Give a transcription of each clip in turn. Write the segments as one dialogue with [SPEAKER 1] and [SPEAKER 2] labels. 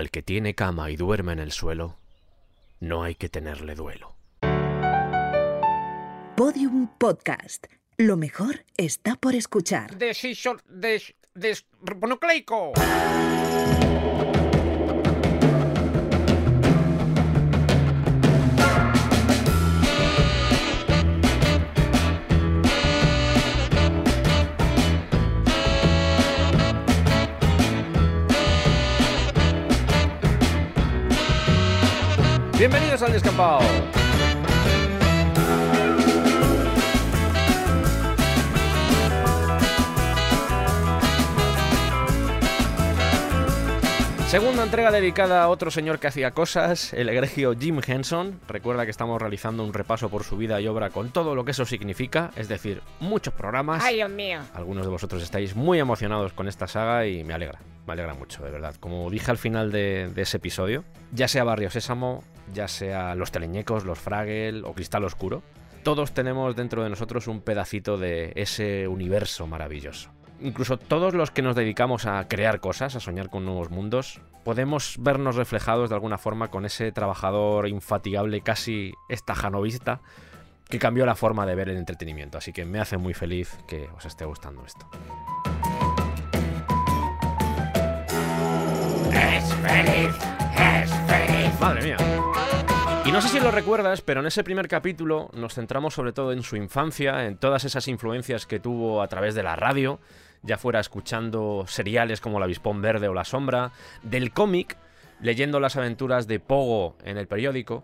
[SPEAKER 1] Al que tiene cama y duerme en el suelo, no hay que tenerle duelo.
[SPEAKER 2] Podium Podcast. Lo mejor está por escuchar.
[SPEAKER 3] Decision des, des,
[SPEAKER 1] Bienvenidos al descampado. Segunda entrega dedicada a otro señor que hacía cosas, el egregio Jim Henson. Recuerda que estamos realizando un repaso por su vida y obra con todo lo que eso significa, es decir, muchos programas.
[SPEAKER 3] Ay, Dios mío.
[SPEAKER 1] Algunos de vosotros estáis muy emocionados con esta saga y me alegra, me alegra mucho, de verdad. Como dije al final de, de ese episodio, ya sea Barrio Sésamo, ya sea Los Teleñecos, Los Fraggle o Cristal Oscuro, todos tenemos dentro de nosotros un pedacito de ese universo maravilloso incluso todos los que nos dedicamos a crear cosas, a soñar con nuevos mundos, podemos vernos reflejados de alguna forma con ese trabajador infatigable, casi estajanovista, que cambió la forma de ver el entretenimiento. Así que me hace muy feliz que os esté gustando esto.
[SPEAKER 3] Es feliz, es feliz.
[SPEAKER 1] Madre mía. Y no sé si lo recuerdas, pero en ese primer capítulo nos centramos sobre todo en su infancia, en todas esas influencias que tuvo a través de la radio, ya fuera escuchando seriales como La Avispón Verde o La Sombra, del cómic, leyendo las aventuras de Pogo en el periódico,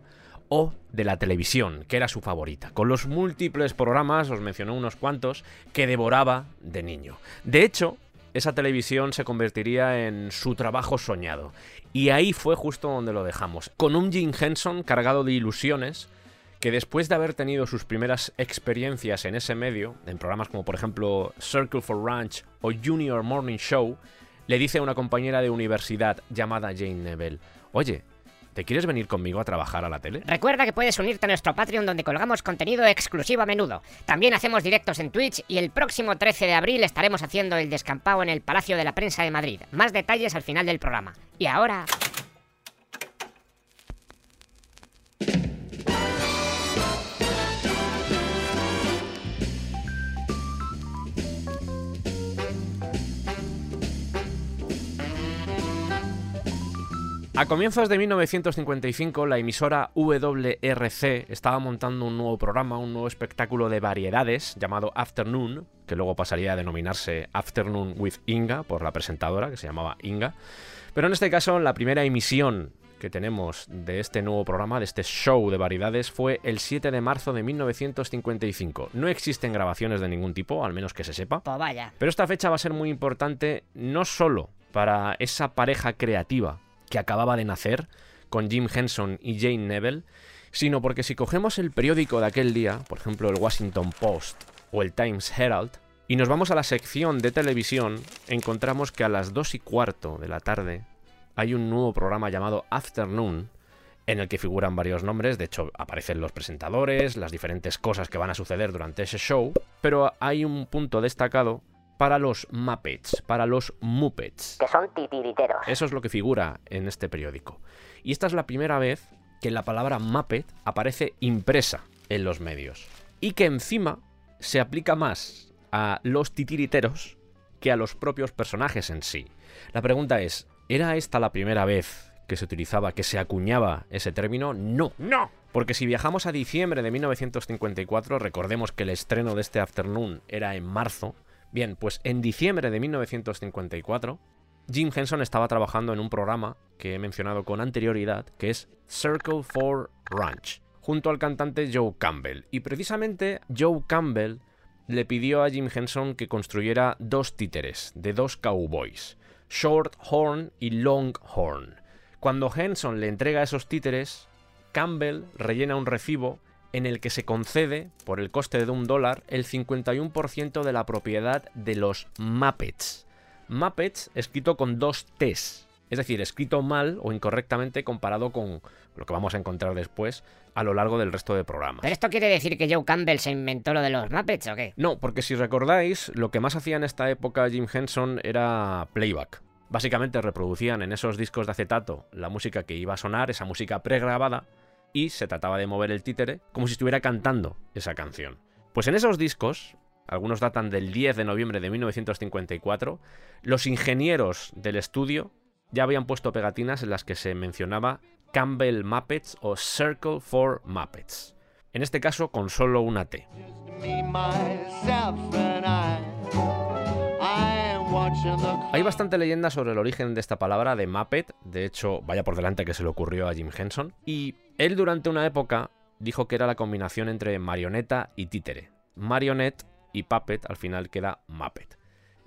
[SPEAKER 1] o de la televisión, que era su favorita, con los múltiples programas, os mencionó unos cuantos, que devoraba de niño. De hecho, esa televisión se convertiría en su trabajo soñado. Y ahí fue justo donde lo dejamos, con un Jim Henson cargado de ilusiones, que después de haber tenido sus primeras experiencias en ese medio, en programas como por ejemplo Circle for Ranch o Junior Morning Show, le dice a una compañera de universidad llamada Jane Neville, oye, ¿te quieres venir conmigo a trabajar a la tele?
[SPEAKER 4] Recuerda que puedes unirte a nuestro Patreon donde colgamos contenido exclusivo a menudo. También hacemos directos en Twitch y el próximo 13 de abril estaremos haciendo el descampado en el Palacio de la Prensa de Madrid. Más detalles al final del programa. Y ahora...
[SPEAKER 1] A comienzos de 1955, la emisora WRC estaba montando un nuevo programa, un nuevo espectáculo de variedades llamado Afternoon, que luego pasaría a denominarse Afternoon with Inga por la presentadora, que se llamaba Inga. Pero en este caso, la primera emisión que tenemos de este nuevo programa, de este show de variedades, fue el 7 de marzo de 1955. No existen grabaciones de ningún tipo, al menos que se sepa.
[SPEAKER 4] Pues vaya.
[SPEAKER 1] Pero esta fecha va a ser muy importante no solo para esa pareja creativa que acababa de nacer con Jim Henson y Jane Neville, sino porque si cogemos el periódico de aquel día, por ejemplo el Washington Post o el Times Herald, y nos vamos a la sección de televisión, encontramos que a las 2 y cuarto de la tarde hay un nuevo programa llamado Afternoon, en el que figuran varios nombres, de hecho aparecen los presentadores, las diferentes cosas que van a suceder durante ese show, pero hay un punto destacado para los Muppets, para los Muppets.
[SPEAKER 4] Que son titiriteros.
[SPEAKER 1] Eso es lo que figura en este periódico. Y esta es la primera vez que la palabra Muppet aparece impresa en los medios. Y que encima se aplica más a los titiriteros que a los propios personajes en sí. La pregunta es, ¿era esta la primera vez que se utilizaba, que se acuñaba ese término? No.
[SPEAKER 3] No.
[SPEAKER 1] Porque si viajamos a diciembre de 1954, recordemos que el estreno de este Afternoon era en marzo, Bien, pues en diciembre de 1954, Jim Henson estaba trabajando en un programa que he mencionado con anterioridad, que es Circle for Ranch, junto al cantante Joe Campbell. Y precisamente Joe Campbell le pidió a Jim Henson que construyera dos títeres de dos cowboys, Short Horn y Long Horn. Cuando Henson le entrega esos títeres, Campbell rellena un recibo en el que se concede, por el coste de un dólar, el 51% de la propiedad de los Muppets. Muppets escrito con dos T's, es decir, escrito mal o incorrectamente comparado con lo que vamos a encontrar después a lo largo del resto de programas.
[SPEAKER 4] ¿Pero esto quiere decir que Joe Campbell se inventó lo de los Muppets o qué?
[SPEAKER 1] No, porque si recordáis, lo que más hacía en esta época Jim Henson era playback. Básicamente reproducían en esos discos de acetato la música que iba a sonar, esa música pregrabada, y se trataba de mover el títere como si estuviera cantando esa canción. Pues en esos discos, algunos datan del 10 de noviembre de 1954, los ingenieros del estudio ya habían puesto pegatinas en las que se mencionaba Campbell Muppets o Circle for Muppets. En este caso con solo una T. Hay bastante leyenda sobre el origen de esta palabra de Muppet, de hecho, vaya por delante que se le ocurrió a Jim Henson, y él durante una época dijo que era la combinación entre marioneta y títere. Marionette y puppet al final queda Muppet.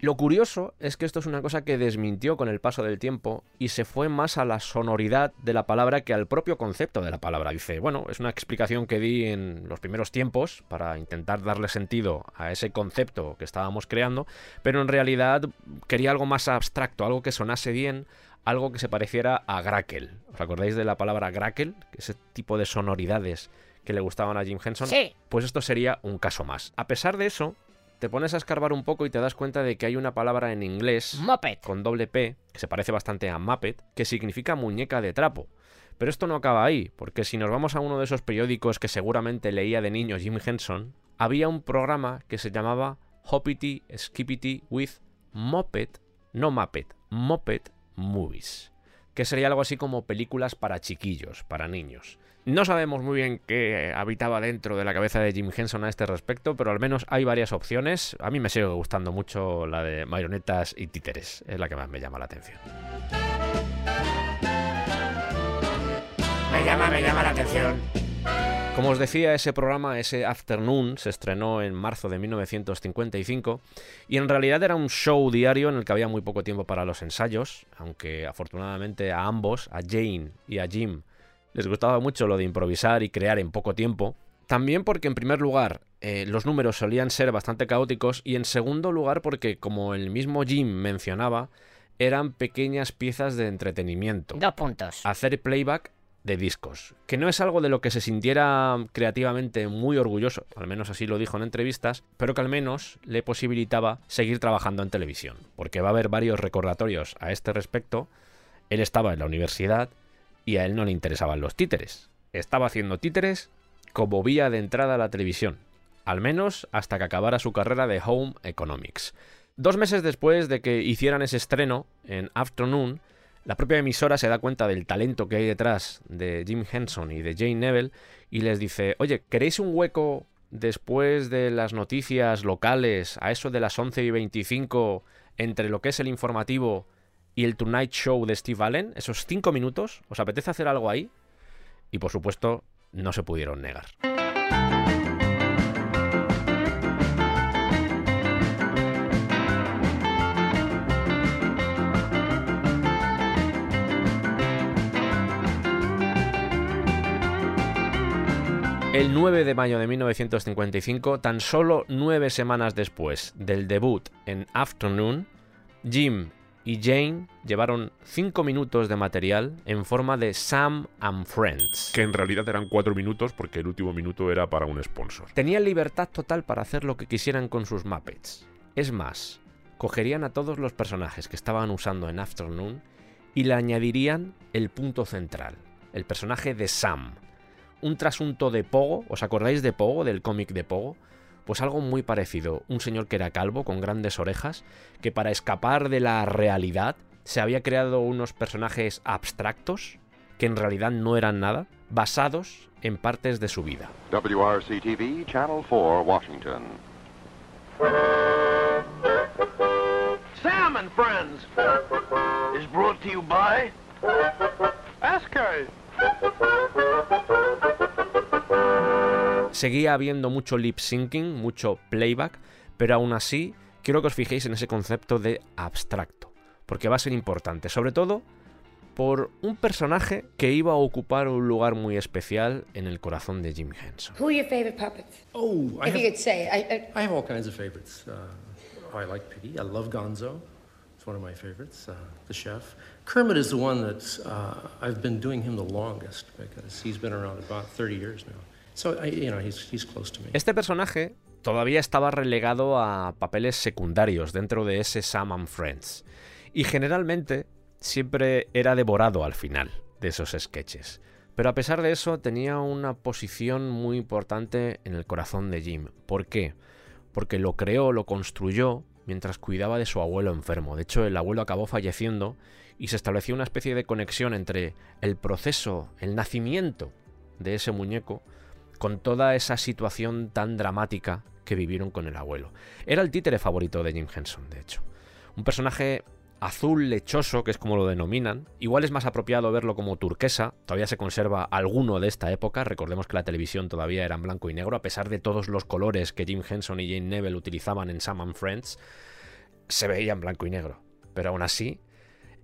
[SPEAKER 1] Lo curioso es que esto es una cosa que desmintió con el paso del tiempo y se fue más a la sonoridad de la palabra que al propio concepto de la palabra. Dice, bueno, es una explicación que di en los primeros tiempos para intentar darle sentido a ese concepto que estábamos creando, pero en realidad quería algo más abstracto, algo que sonase bien, algo que se pareciera a Grackle. ¿Os acordáis de la palabra Grackle? Ese tipo de sonoridades que le gustaban a Jim Henson.
[SPEAKER 4] Sí.
[SPEAKER 1] Pues esto sería un caso más. A pesar de eso, te pones a escarbar un poco y te das cuenta de que hay una palabra en inglés
[SPEAKER 4] Muppet.
[SPEAKER 1] con doble P, que se parece bastante a Muppet, que significa muñeca de trapo. Pero esto no acaba ahí, porque si nos vamos a uno de esos periódicos que seguramente leía de niño Jim Henson, había un programa que se llamaba Hoppity Skippity with Muppet, no Muppet, Muppet Movies, que sería algo así como películas para chiquillos, para niños. No sabemos muy bien qué habitaba dentro de la cabeza de Jim Henson a este respecto, pero al menos hay varias opciones. A mí me sigue gustando mucho la de marionetas y títeres, es la que más me llama la atención.
[SPEAKER 3] Me llama, me llama la atención.
[SPEAKER 1] Como os decía, ese programa, ese Afternoon, se estrenó en marzo de 1955 y en realidad era un show diario en el que había muy poco tiempo para los ensayos, aunque afortunadamente a ambos, a Jane y a Jim, les gustaba mucho lo de improvisar y crear en poco tiempo. También porque en primer lugar eh, los números solían ser bastante caóticos y en segundo lugar porque como el mismo Jim mencionaba, eran pequeñas piezas de entretenimiento.
[SPEAKER 4] Dos puntos.
[SPEAKER 1] Hacer playback de discos, que no es algo de lo que se sintiera creativamente muy orgulloso, al menos así lo dijo en entrevistas, pero que al menos le posibilitaba seguir trabajando en televisión, porque va a haber varios recordatorios a este respecto. Él estaba en la universidad y a él no le interesaban los títeres. Estaba haciendo títeres como vía de entrada a la televisión, al menos hasta que acabara su carrera de Home Economics. Dos meses después de que hicieran ese estreno en Afternoon, la propia emisora se da cuenta del talento que hay detrás de Jim Henson y de Jane Neville y les dice, oye, ¿queréis un hueco después de las noticias locales a eso de las 11 y 25 entre lo que es el informativo y el Tonight Show de Steve Allen? Esos cinco minutos, ¿os apetece hacer algo ahí? Y por supuesto, no se pudieron negar. El 9 de mayo de 1955, tan solo nueve semanas después del debut en Afternoon, Jim y Jane llevaron cinco minutos de material en forma de Sam and Friends.
[SPEAKER 5] Que en realidad eran cuatro minutos porque el último minuto era para un sponsor.
[SPEAKER 1] Tenían libertad total para hacer lo que quisieran con sus Muppets. Es más, cogerían a todos los personajes que estaban usando en Afternoon y le añadirían el punto central, el personaje de Sam. Un trasunto de Pogo, ¿os acordáis de Pogo, del cómic de Pogo? Pues algo muy parecido, un señor que era calvo, con grandes orejas, que para escapar de la realidad se había creado unos personajes abstractos, que en realidad no eran nada, basados en partes de su vida.
[SPEAKER 6] WRC-TV, Channel 4, Washington.
[SPEAKER 7] Sam and Friends is brought to you by SK.
[SPEAKER 1] Seguía habiendo mucho lip syncing, mucho playback, pero aún así quiero que os fijéis en ese concepto de abstracto, porque va a ser importante, sobre todo por un personaje que iba a ocupar un lugar muy especial en el corazón de Jim Henson.
[SPEAKER 8] Who are your favorite puppets?
[SPEAKER 9] Oh, I
[SPEAKER 8] if you
[SPEAKER 9] have,
[SPEAKER 8] could say, I, I,
[SPEAKER 9] I have all kinds of favorites. Uh, I like Piggy. I love Gonzo. It's one of my favorites. Uh, the chef. Kermit is the one that uh, I've been doing him the longest because he's been around about 30 years now. So I, you know, he's he's close to me.
[SPEAKER 1] Este personaje todavía estaba relegado a papeles secundarios dentro de ese Sam and Friends. Y generalmente siempre era devorado al final de esos sketches. Pero a pesar de eso tenía una posición muy importante en el corazón de Jim. ¿Por qué? Porque lo creó, lo construyó mientras cuidaba de su abuelo enfermo. De hecho, el abuelo acabó falleciendo y se estableció una especie de conexión entre el proceso, el nacimiento de ese muñeco, con toda esa situación tan dramática que vivieron con el abuelo. Era el títere favorito de Jim Henson, de hecho. Un personaje azul lechoso, que es como lo denominan. Igual es más apropiado verlo como turquesa, todavía se conserva alguno de esta época, recordemos que la televisión todavía era en blanco y negro, a pesar de todos los colores que Jim Henson y Jane Neville utilizaban en Sam and Friends, se veía en blanco y negro. Pero aún así,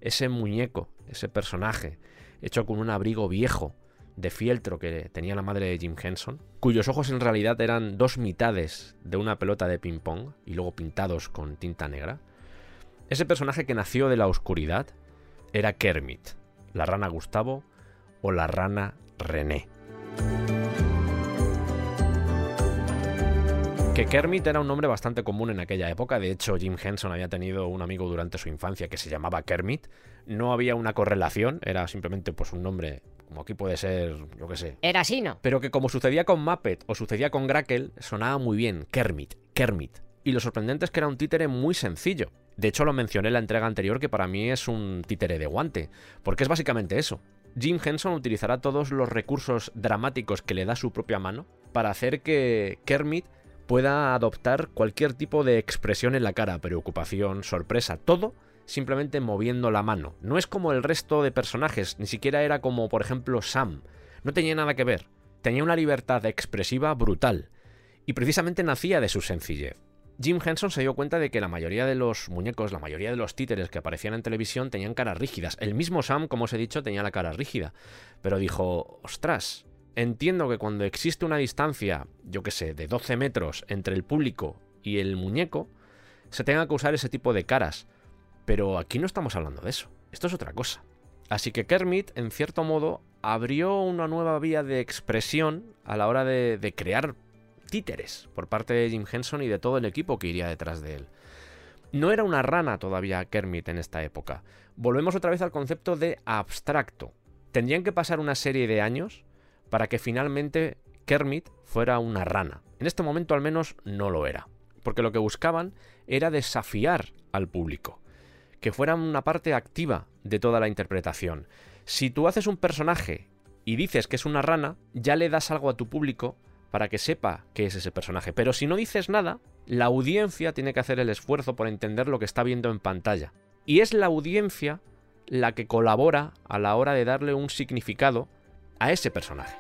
[SPEAKER 1] ese muñeco, ese personaje, hecho con un abrigo viejo, de fieltro que tenía la madre de Jim Henson, cuyos ojos en realidad eran dos mitades de una pelota de ping-pong y luego pintados con tinta negra, ese personaje que nació de la oscuridad era Kermit, la rana Gustavo o la rana René. Que Kermit era un nombre bastante común en aquella época, de hecho Jim Henson había tenido un amigo durante su infancia que se llamaba Kermit, no había una correlación, era simplemente pues un nombre como aquí puede ser, yo qué sé.
[SPEAKER 4] Era así, ¿no?
[SPEAKER 1] Pero que como sucedía con Muppet o sucedía con Grackle, sonaba muy bien, Kermit, Kermit. Y lo sorprendente es que era un títere muy sencillo. De hecho, lo mencioné en la entrega anterior que para mí es un títere de guante, porque es básicamente eso. Jim Henson utilizará todos los recursos dramáticos que le da su propia mano para hacer que Kermit pueda adoptar cualquier tipo de expresión en la cara, preocupación, sorpresa, todo simplemente moviendo la mano. No es como el resto de personajes, ni siquiera era como, por ejemplo, Sam. No tenía nada que ver. Tenía una libertad expresiva brutal. Y precisamente nacía de su sencillez. Jim Henson se dio cuenta de que la mayoría de los muñecos, la mayoría de los títeres que aparecían en televisión tenían caras rígidas. El mismo Sam, como os he dicho, tenía la cara rígida. Pero dijo, ostras, entiendo que cuando existe una distancia, yo qué sé, de 12 metros entre el público y el muñeco, se tenga que usar ese tipo de caras. Pero aquí no estamos hablando de eso. Esto es otra cosa. Así que Kermit, en cierto modo, abrió una nueva vía de expresión a la hora de, de crear títeres por parte de Jim Henson y de todo el equipo que iría detrás de él. No era una rana todavía Kermit en esta época. Volvemos otra vez al concepto de abstracto. Tendrían que pasar una serie de años para que finalmente Kermit fuera una rana. En este momento al menos no lo era, porque lo que buscaban era desafiar al público, que fuera una parte activa de toda la interpretación. Si tú haces un personaje y dices que es una rana, ya le das algo a tu público para que sepa qué es ese personaje. Pero si no dices nada, la audiencia tiene que hacer el esfuerzo por entender lo que está viendo en pantalla. Y es la audiencia la que colabora a la hora de darle un significado a ese personaje.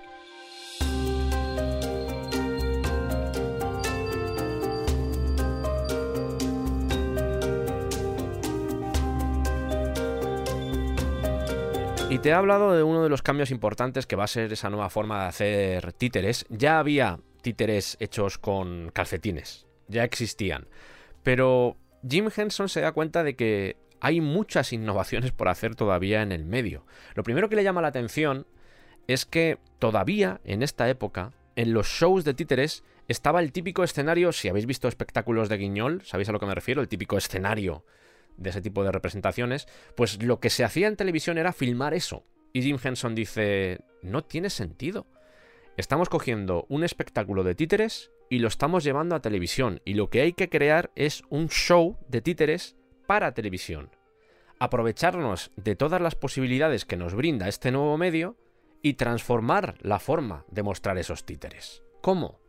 [SPEAKER 1] Y te he hablado de uno de los cambios importantes que va a ser esa nueva forma de hacer títeres. Ya había títeres hechos con calcetines, ya existían. Pero Jim Henson se da cuenta de que hay muchas innovaciones por hacer todavía en el medio. Lo primero que le llama la atención es que todavía en esta época, en los shows de títeres, estaba el típico escenario, si habéis visto espectáculos de Guiñol, sabéis a lo que me refiero, el típico escenario de ese tipo de representaciones, pues lo que se hacía en televisión era filmar eso. Y Jim Henson dice, no tiene sentido. Estamos cogiendo un espectáculo de títeres y lo estamos llevando a televisión. Y lo que hay que crear es un show de títeres para televisión. Aprovecharnos de todas las posibilidades que nos brinda este nuevo medio y transformar la forma de mostrar esos títeres. ¿Cómo?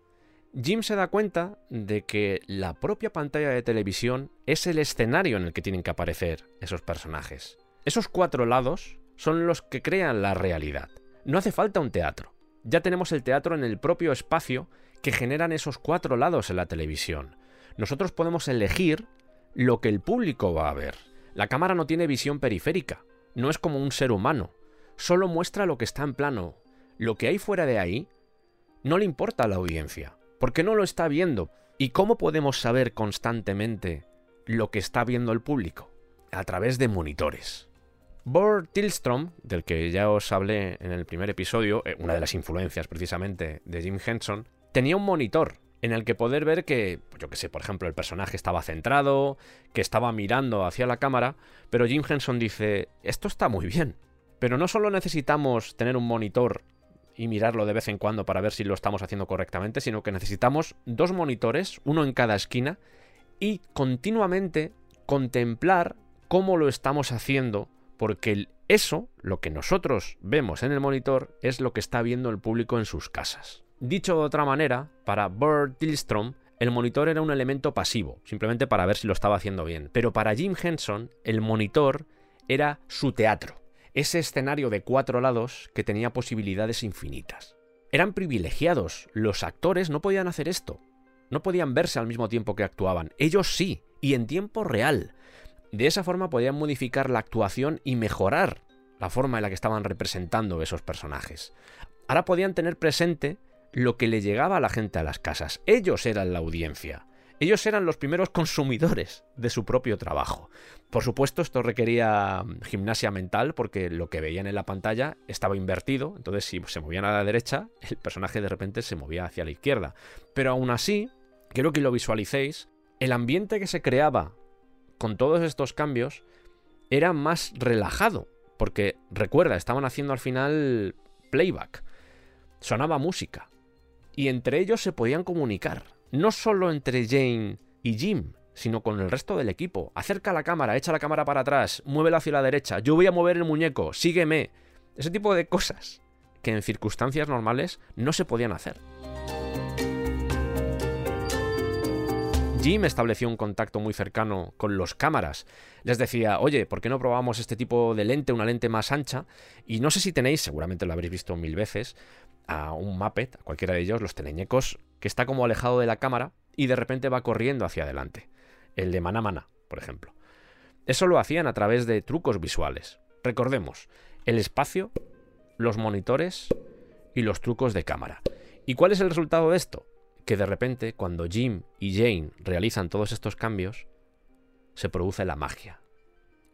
[SPEAKER 1] Jim se da cuenta de que la propia pantalla de televisión es el escenario en el que tienen que aparecer esos personajes. Esos cuatro lados son los que crean la realidad. No hace falta un teatro. Ya tenemos el teatro en el propio espacio que generan esos cuatro lados en la televisión. Nosotros podemos elegir lo que el público va a ver. La cámara no tiene visión periférica, no es como un ser humano, solo muestra lo que está en plano. Lo que hay fuera de ahí no le importa a la audiencia. ¿Por qué no lo está viendo? ¿Y cómo podemos saber constantemente lo que está viendo el público? A través de monitores. Bord Tillstrom, del que ya os hablé en el primer episodio, eh, una de las influencias precisamente de Jim Henson, tenía un monitor en el que poder ver que, yo que sé, por ejemplo, el personaje estaba centrado, que estaba mirando hacia la cámara, pero Jim Henson dice, esto está muy bien, pero no solo necesitamos tener un monitor y mirarlo de vez en cuando para ver si lo estamos haciendo correctamente, sino que necesitamos dos monitores, uno en cada esquina, y continuamente contemplar cómo lo estamos haciendo, porque eso, lo que nosotros vemos en el monitor, es lo que está viendo el público en sus casas. Dicho de otra manera, para Bert Tillstrom, el monitor era un elemento pasivo, simplemente para ver si lo estaba haciendo bien. Pero para Jim Henson, el monitor era su teatro, ese escenario de cuatro lados que tenía posibilidades infinitas. Eran privilegiados, los actores no podían hacer esto, no podían verse al mismo tiempo que actuaban, ellos sí, y en tiempo real. De esa forma podían modificar la actuación y mejorar la forma en la que estaban representando esos personajes. Ahora podían tener presente lo que le llegaba a la gente a las casas. Ellos eran la audiencia. Ellos eran los primeros consumidores de su propio trabajo. Por supuesto, esto requería mm, gimnasia mental porque lo que veían en la pantalla estaba invertido, entonces si se movían a la derecha, el personaje de repente se movía hacia la izquierda. Pero aún así, quiero que lo visualicéis, el ambiente que se creaba con todos estos cambios era más relajado, porque recuerda, estaban haciendo al final playback, sonaba música, y entre ellos se podían comunicar, no solo entre Jane y Jim, sino con el resto del equipo. Acerca la cámara, echa la cámara para atrás, muévela hacia la derecha, yo voy a mover el muñeco, sígueme. Ese tipo de cosas que en circunstancias normales no se podían hacer. Jim estableció un contacto muy cercano con los cámaras. Les decía, oye, ¿por qué no probamos este tipo de lente, una lente más ancha? Y no sé si tenéis, seguramente lo habréis visto mil veces, a un Muppet, a cualquiera de ellos, los teleñecos, que está como alejado de la cámara y de repente va corriendo hacia adelante. El de Mana Mana, por ejemplo. Eso lo hacían a través de trucos visuales. Recordemos, el espacio, los monitores y los trucos de cámara. ¿Y cuál es el resultado de esto? Que de repente, cuando Jim y Jane realizan todos estos cambios, se produce la magia.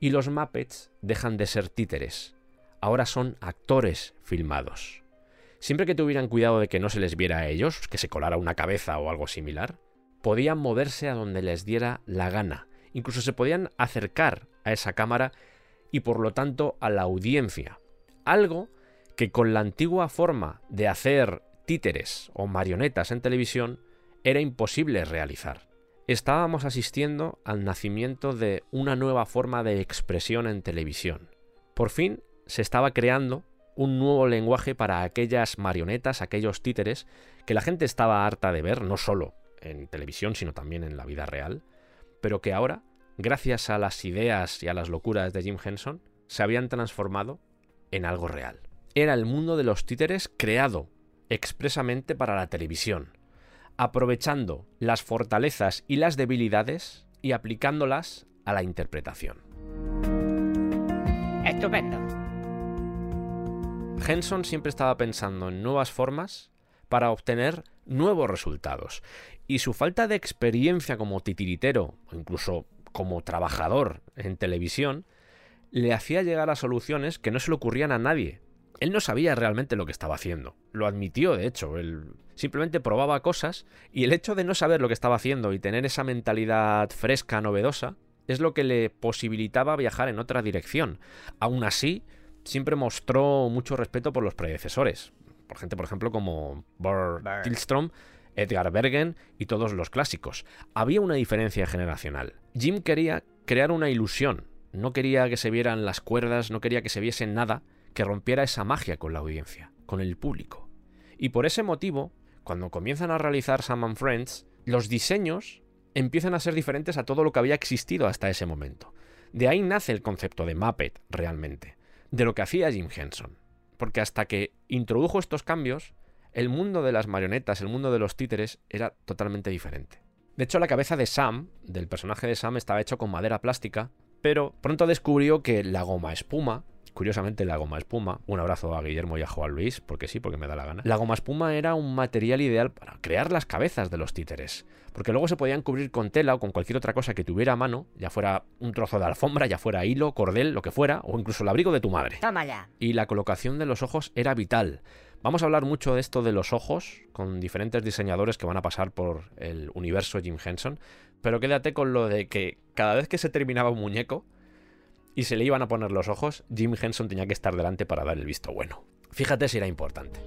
[SPEAKER 1] Y los Muppets dejan de ser títeres. Ahora son actores filmados. Siempre que tuvieran cuidado de que no se les viera a ellos, que se colara una cabeza o algo similar, podían moverse a donde les diera la gana. Incluso se podían acercar a esa cámara y por lo tanto a la audiencia. Algo que con la antigua forma de hacer títeres o marionetas en televisión era imposible realizar. Estábamos asistiendo al nacimiento de una nueva forma de expresión en televisión. Por fin se estaba creando un nuevo lenguaje para aquellas marionetas, aquellos títeres que la gente estaba harta de ver, no solo en televisión, sino también en la vida real, pero que ahora, gracias a las ideas y a las locuras de Jim Henson, se habían transformado en algo real. Era el mundo de los títeres creado expresamente para la televisión, aprovechando las fortalezas y las debilidades y aplicándolas a la interpretación.
[SPEAKER 4] Estupendo.
[SPEAKER 1] Henson siempre estaba pensando en nuevas formas para obtener nuevos resultados. Y su falta de experiencia como titiritero o incluso como trabajador en televisión le hacía llegar a soluciones que no se le ocurrían a nadie. Él no sabía realmente lo que estaba haciendo. Lo admitió, de hecho. Él simplemente probaba cosas y el hecho de no saber lo que estaba haciendo y tener esa mentalidad fresca, novedosa, es lo que le posibilitaba viajar en otra dirección. Aún así, siempre mostró mucho respeto por los predecesores. Por gente, por ejemplo, como Burt Tillstrom, Edgar Bergen y todos los clásicos. Había una diferencia generacional. Jim quería crear una ilusión. No quería que se vieran las cuerdas, no quería que se viese nada que rompiera esa magia con la audiencia, con el público. Y por ese motivo, cuando comienzan a realizar Sam and Friends, los diseños empiezan a ser diferentes a todo lo que había existido hasta ese momento. De ahí nace el concepto de Muppet, realmente, de lo que hacía Jim Henson. Porque hasta que introdujo estos cambios, el mundo de las marionetas, el mundo de los títeres, era totalmente diferente. De hecho, la cabeza de Sam, del personaje de Sam, estaba hecho con madera plástica, pero pronto descubrió que la goma espuma, curiosamente la goma espuma, un abrazo a Guillermo y a Juan Luis, porque sí, porque me da la gana, la goma espuma era un material ideal para crear las cabezas de los títeres, porque luego se podían cubrir con tela o con cualquier otra cosa que tuviera a mano, ya fuera un trozo de alfombra, ya fuera hilo, cordel, lo que fuera, o incluso el abrigo de tu madre.
[SPEAKER 4] Toma ya.
[SPEAKER 1] Y la colocación de los ojos era vital, Vamos a hablar mucho de esto de los ojos, con diferentes diseñadores que van a pasar por el universo Jim Henson, pero quédate con lo de que cada vez que se terminaba un muñeco y se le iban a poner los ojos, Jim Henson tenía que estar delante para dar el visto bueno. Fíjate si era importante.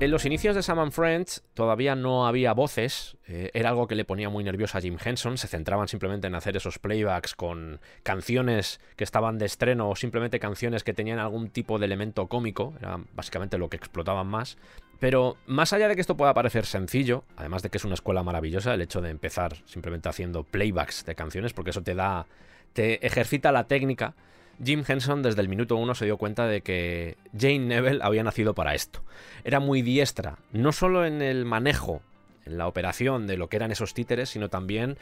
[SPEAKER 1] En los inicios de Sam Friends todavía no había voces, eh, era algo que le ponía muy nervioso a Jim Henson, se centraban simplemente en hacer esos playbacks con canciones que estaban de estreno o simplemente canciones que tenían algún tipo de elemento cómico, era básicamente lo que explotaban más. Pero más allá de que esto pueda parecer sencillo, además de que es una escuela maravillosa el hecho de empezar simplemente haciendo playbacks de canciones, porque eso te da, te ejercita la técnica, Jim Henson desde el minuto uno se dio cuenta de que Jane Neville había nacido para esto. Era muy diestra, no solo en el manejo, en la operación de lo que eran esos títeres, sino también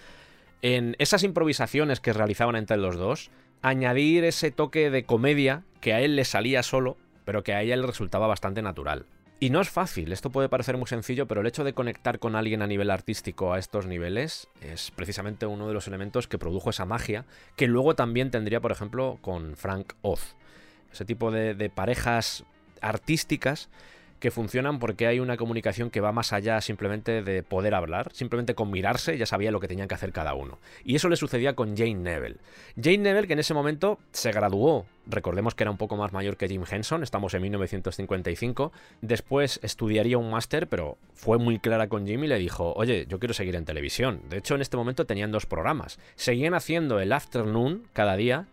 [SPEAKER 1] en esas improvisaciones que realizaban entre los dos, añadir ese toque de comedia que a él le salía solo, pero que a ella le resultaba bastante natural. Y no es fácil, esto puede parecer muy sencillo, pero el hecho de conectar con alguien a nivel artístico a estos niveles es precisamente uno de los elementos que produjo esa magia, que luego también tendría, por ejemplo, con Frank Oz. Ese tipo de, de parejas artísticas que funcionan porque hay una comunicación que va más allá simplemente de poder hablar, simplemente con mirarse ya sabía lo que tenían que hacer cada uno. Y eso le sucedía con Jane Neville. Jane Neville que en ese momento se graduó, recordemos que era un poco más mayor que Jim Henson, estamos en 1955, después estudiaría un máster, pero fue muy clara con Jim y le dijo, oye, yo quiero seguir en televisión. De hecho, en este momento tenían dos programas. Seguían haciendo el afternoon cada día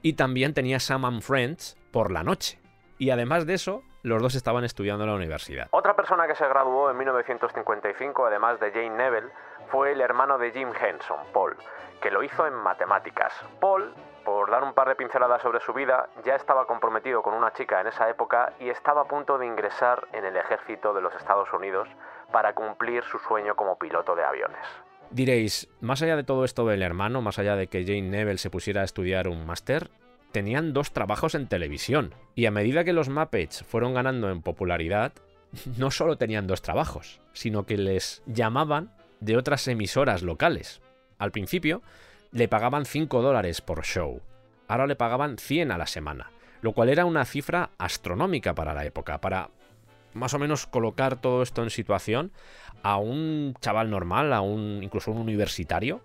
[SPEAKER 1] y también tenía Sam and Friends por la noche. Y además de eso, los dos estaban estudiando en la universidad. Otra persona que se graduó en 1955, además de Jane Neville, fue el hermano de Jim Henson, Paul, que lo hizo en matemáticas. Paul, por dar un par de pinceladas sobre su vida, ya estaba comprometido con una chica en esa época y estaba a punto de ingresar en el ejército de los Estados Unidos para cumplir su sueño como piloto de aviones. Diréis, más allá de todo esto del hermano, más allá de que Jane Neville se pusiera a estudiar un máster, tenían dos trabajos en televisión. Y a medida que los Muppets fueron ganando en popularidad, no solo tenían dos trabajos, sino que les llamaban de otras emisoras locales. Al principio le pagaban 5 dólares por show, ahora le pagaban 100 a la semana, lo cual era una cifra astronómica para la época, para más o menos colocar todo esto en situación a un chaval normal, a un incluso un universitario,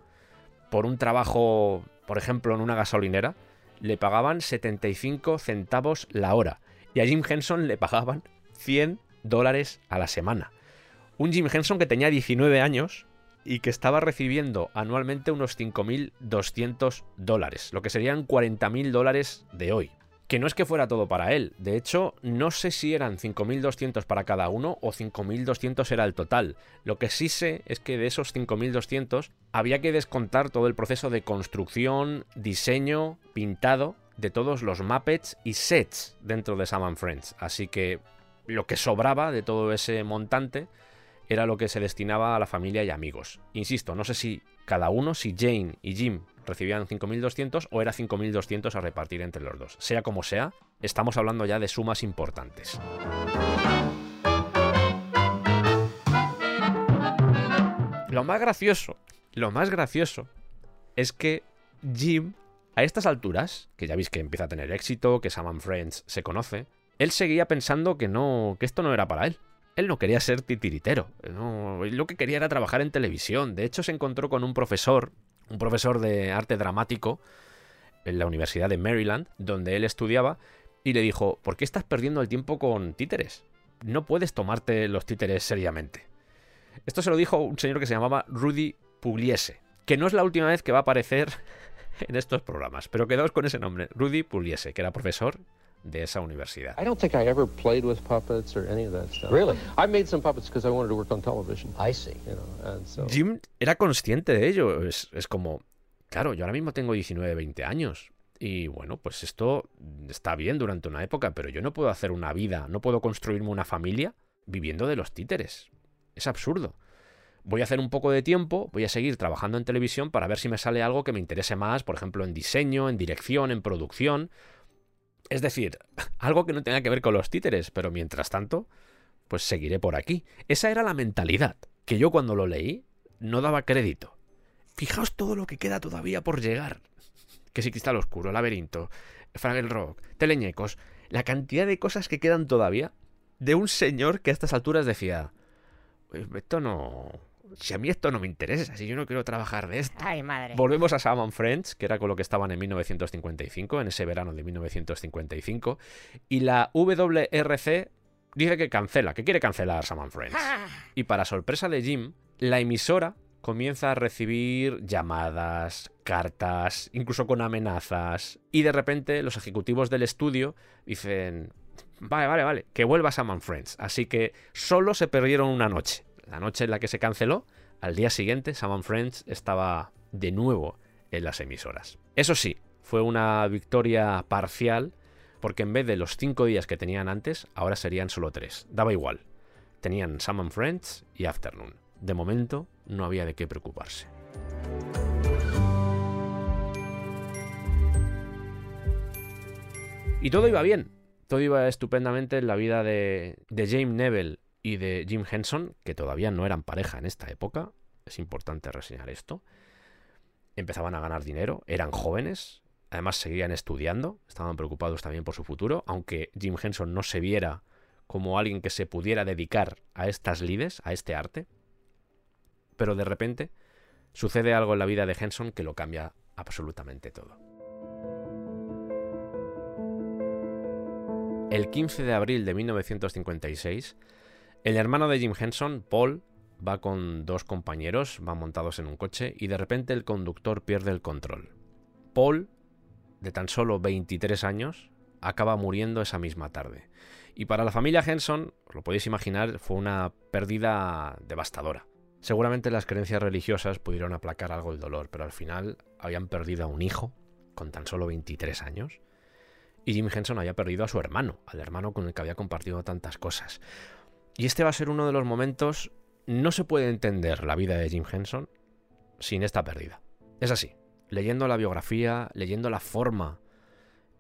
[SPEAKER 1] por un trabajo, por ejemplo, en una gasolinera, le pagaban 75 centavos la hora y a Jim Henson le pagaban 100 dólares a la semana. Un Jim Henson que tenía 19 años y que estaba recibiendo anualmente unos 5.200 dólares, lo que serían 40.000 dólares de hoy. Que no es que fuera todo para él, de hecho no sé si eran 5.200 para cada uno o 5.200 era el total. Lo que sí sé es que de esos 5.200 había que descontar todo el proceso de construcción, diseño, pintado de todos los Muppets y sets dentro de Sam Friends. Así que lo que sobraba de todo ese montante era lo que se destinaba a la familia y amigos. Insisto, no sé si cada uno, si Jane y Jim recibían 5.200 o era 5.200 a repartir entre los dos. Sea como sea, estamos hablando ya de sumas importantes. Lo más gracioso, lo más gracioso es que Jim, a estas alturas, que ya veis que empieza a tener éxito, que Sam and Friends se conoce, él seguía pensando que no, que esto no era para él. Él no quería ser titiritero, no, lo que quería era trabajar en televisión. De hecho, se encontró con un profesor un profesor de arte dramático en la Universidad de Maryland, donde él estudiaba, y le dijo, ¿por qué estás perdiendo el tiempo con títeres? No puedes tomarte los títeres seriamente. Esto se lo dijo un señor que se llamaba Rudy Pugliese, que no es la última vez que va a aparecer en estos programas, pero quedaos con ese nombre, Rudy Pugliese, que era profesor de esa universidad.
[SPEAKER 9] I don't think I ever played with puppets or any of that stuff.
[SPEAKER 8] Really?
[SPEAKER 9] I made some puppets because I wanted to work on television.
[SPEAKER 8] I see.
[SPEAKER 9] You know, and so
[SPEAKER 1] Jim era consciente de ello. Es, es como, claro, yo ahora mismo tengo 19, 20 años. Y bueno, pues esto está bien durante una época, pero yo no puedo hacer una vida, no puedo construirme una familia viviendo de los títeres. Es absurdo. Voy a hacer un poco de tiempo, voy a seguir trabajando en televisión para ver si me sale algo que me interese más, por ejemplo, en diseño, en dirección, en producción, es decir, algo que no tenga que ver con los títeres, pero mientras tanto, pues seguiré por aquí. Esa era la mentalidad, que yo cuando lo leí no daba crédito. Fijaos todo lo que queda todavía por llegar. que si Cristal Oscuro, Laberinto, Fraggle Rock, Teleñecos, la cantidad de cosas que quedan todavía de un señor que a estas alturas decía, "Pues esto no... Si a mí esto no me interesa, si yo no quiero trabajar de esto.
[SPEAKER 4] Ay, madre.
[SPEAKER 1] Volvemos a Sam and Friends, que era con lo que estaban en 1955, en ese verano de 1955. Y la WRC dice que cancela, que quiere cancelar Sam and Friends.
[SPEAKER 4] Ah,
[SPEAKER 1] Y para sorpresa de Jim, la emisora comienza a recibir llamadas, cartas, incluso con amenazas. Y de repente los ejecutivos del estudio dicen, vale, vale, vale, que vuelva Sam and Friends. Así que solo se perdieron una noche. La noche en la que se canceló, al día siguiente Sam Friends estaba de nuevo en las emisoras. Eso sí, fue una victoria parcial porque en vez de los cinco días que tenían antes, ahora serían solo tres. Daba igual. Tenían Sam Friends y Afternoon. De momento, no había de qué preocuparse. Y todo iba bien. Todo iba estupendamente en la vida de, de James Neville y de Jim Henson, que todavía no eran pareja en esta época. Es importante reseñar esto. Empezaban a ganar dinero, eran jóvenes, además seguían estudiando, estaban preocupados también por su futuro, aunque Jim Henson no se viera como alguien que se pudiera dedicar a estas lides, a este arte. Pero de repente sucede algo en la vida de Henson que lo cambia absolutamente todo. El 15 de abril de 1956, el hermano de Jim Henson, Paul, va con dos compañeros, van montados en un coche y de repente el conductor pierde el control. Paul, de tan solo 23 años, acaba muriendo esa misma tarde. Y para la familia Henson, lo podéis imaginar, fue una pérdida devastadora. Seguramente las creencias religiosas pudieron aplacar algo el dolor, pero al final habían perdido a un hijo con tan solo 23 años. Y Jim Henson había perdido a su hermano, al hermano con el que había compartido tantas cosas. Y este va a ser uno de los momentos... No se puede entender la vida de Jim Henson sin esta pérdida. Es así. Leyendo la biografía, leyendo la forma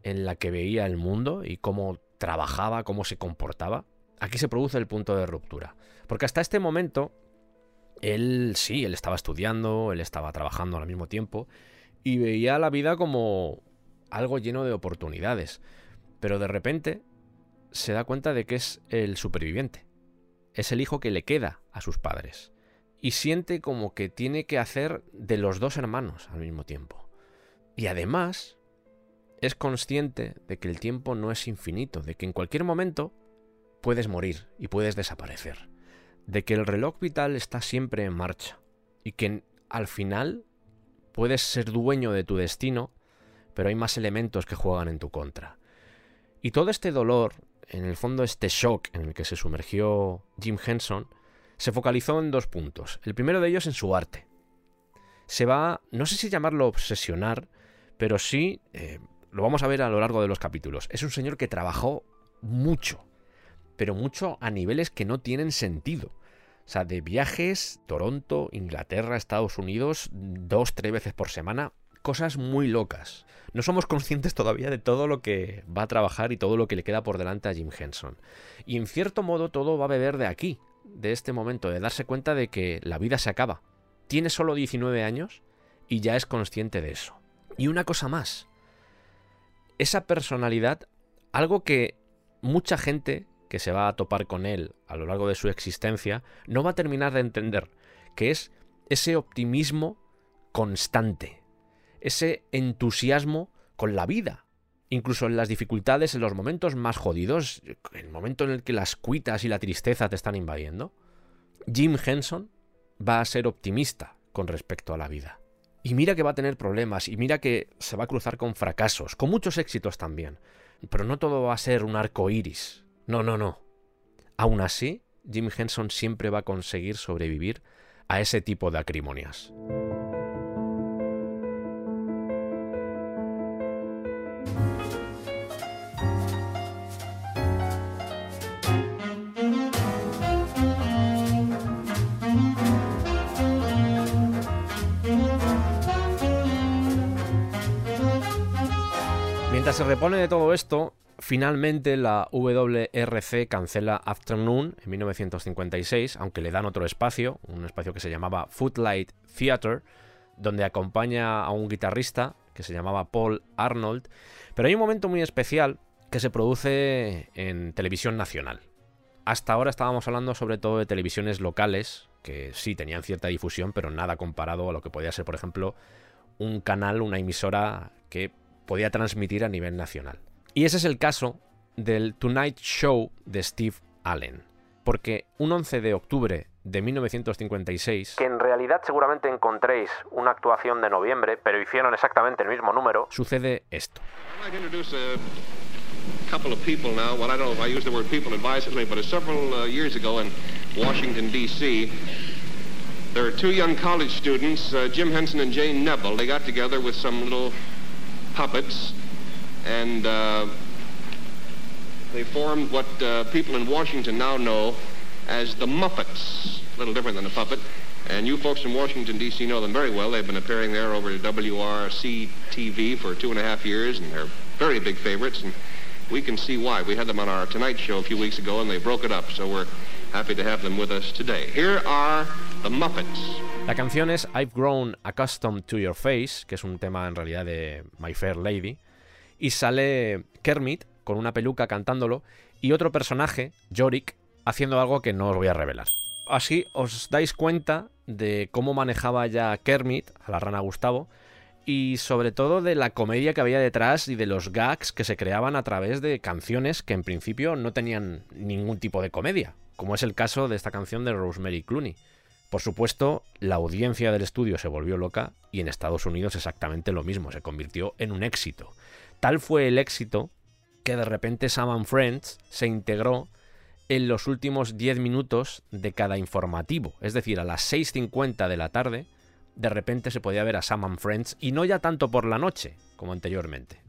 [SPEAKER 1] en la que veía el mundo y cómo trabajaba, cómo se comportaba, aquí se produce el punto de ruptura. Porque hasta este momento, él sí, él estaba estudiando, él estaba trabajando al mismo tiempo y veía la vida como algo lleno de oportunidades. Pero de repente se da cuenta de que es el superviviente. Es el hijo que le queda a sus padres. Y siente como que tiene que hacer de los dos hermanos al mismo tiempo. Y además es consciente de que el tiempo no es infinito, de que en cualquier momento puedes morir y puedes desaparecer, de que el reloj vital está siempre en marcha y que al final puedes ser dueño de tu destino, pero hay más elementos que juegan en tu contra. Y todo este dolor, en el fondo este shock en el que se sumergió Jim Henson, se focalizó en dos puntos. El primero de ellos en su arte. Se va, no sé si llamarlo obsesionar, pero sí, eh, lo vamos a ver a lo largo de los capítulos. Es un señor que trabajó mucho, pero mucho a niveles que no tienen sentido. O sea, de viajes, Toronto, Inglaterra, Estados Unidos, dos, tres veces por semana, cosas muy locas. No somos conscientes todavía de todo lo que va a trabajar y todo lo que le queda por delante a Jim Henson. Y en cierto modo todo va a beber de aquí, de este momento, de darse cuenta de que la vida se acaba. Tiene solo 19 años y ya es consciente de eso. Y una cosa más. Esa personalidad, algo que mucha gente que se va a topar con él a lo largo de su existencia, no va a terminar de entender, que es ese optimismo constante, ese entusiasmo con la vida, incluso en las dificultades, en los momentos más jodidos, el momento en el que las cuitas y la tristeza te están invadiendo, Jim Henson va a ser optimista con respecto a la vida. Y mira que va a tener problemas, y mira que se va a cruzar con fracasos, con muchos éxitos también. Pero no todo va a ser un arco iris. No, no, no. Aún así, Jim Henson siempre va a conseguir sobrevivir a ese tipo de acrimonias. Se repone de todo esto, finalmente la WRC cancela Afternoon en 1956, aunque le dan otro espacio, un espacio que se llamaba Footlight Theater, donde acompaña a un guitarrista que se llamaba Paul Arnold, pero hay un momento muy especial que se produce en televisión nacional. Hasta ahora estábamos hablando sobre todo de televisiones locales, que sí tenían cierta difusión, pero nada comparado a lo que podía ser, por ejemplo, un canal, una emisora que podía transmitir a nivel nacional. Y ese es el caso del Tonight Show de Steve Allen. Porque un 11 de octubre de 1956, que en realidad seguramente encontréis una actuación de noviembre, pero hicieron exactamente el mismo número, sucede esto.
[SPEAKER 8] Couple of people now. Well, I don't know if I use the word people advisedly, but several uh, years ago in Washington, D.C., there were two young college students, uh, Jim Henson and Jane Neville. They got together with some little puppets, and uh, they formed what uh, people in Washington now know as the Muppets. A little different than a puppet. And you folks in Washington, D.C. know them very well. They've been appearing there over WRC TV for two and a half years, and they're very big favorites. And we can see why. We had them on our Tonight Show a few weeks ago, and they broke it up. So we're happy to have them with us today. Here are the Muppets.
[SPEAKER 1] La canción es I've Grown Accustomed to Your Face, que es un tema en realidad de My Fair Lady, y sale Kermit con una peluca cantándolo y otro personaje, Yorick, haciendo algo que no os voy a revelar. Así os dais cuenta de cómo manejaba ya Kermit, a la rana Gustavo, y sobre todo de la comedia que había detrás y de los gags que se creaban a través de canciones que en principio no tenían ningún tipo de comedia, como es el caso de esta canción de Rosemary Clooney. Por supuesto, la audiencia del estudio se volvió loca y en Estados Unidos exactamente lo mismo, se convirtió en un éxito. Tal fue el éxito que de repente Sam and Friends se integró en los últimos 10 minutos de cada informativo, es decir, a las 6.50 de la tarde, de repente se podía ver a Sam and Friends y no ya tanto por la noche como anteriormente.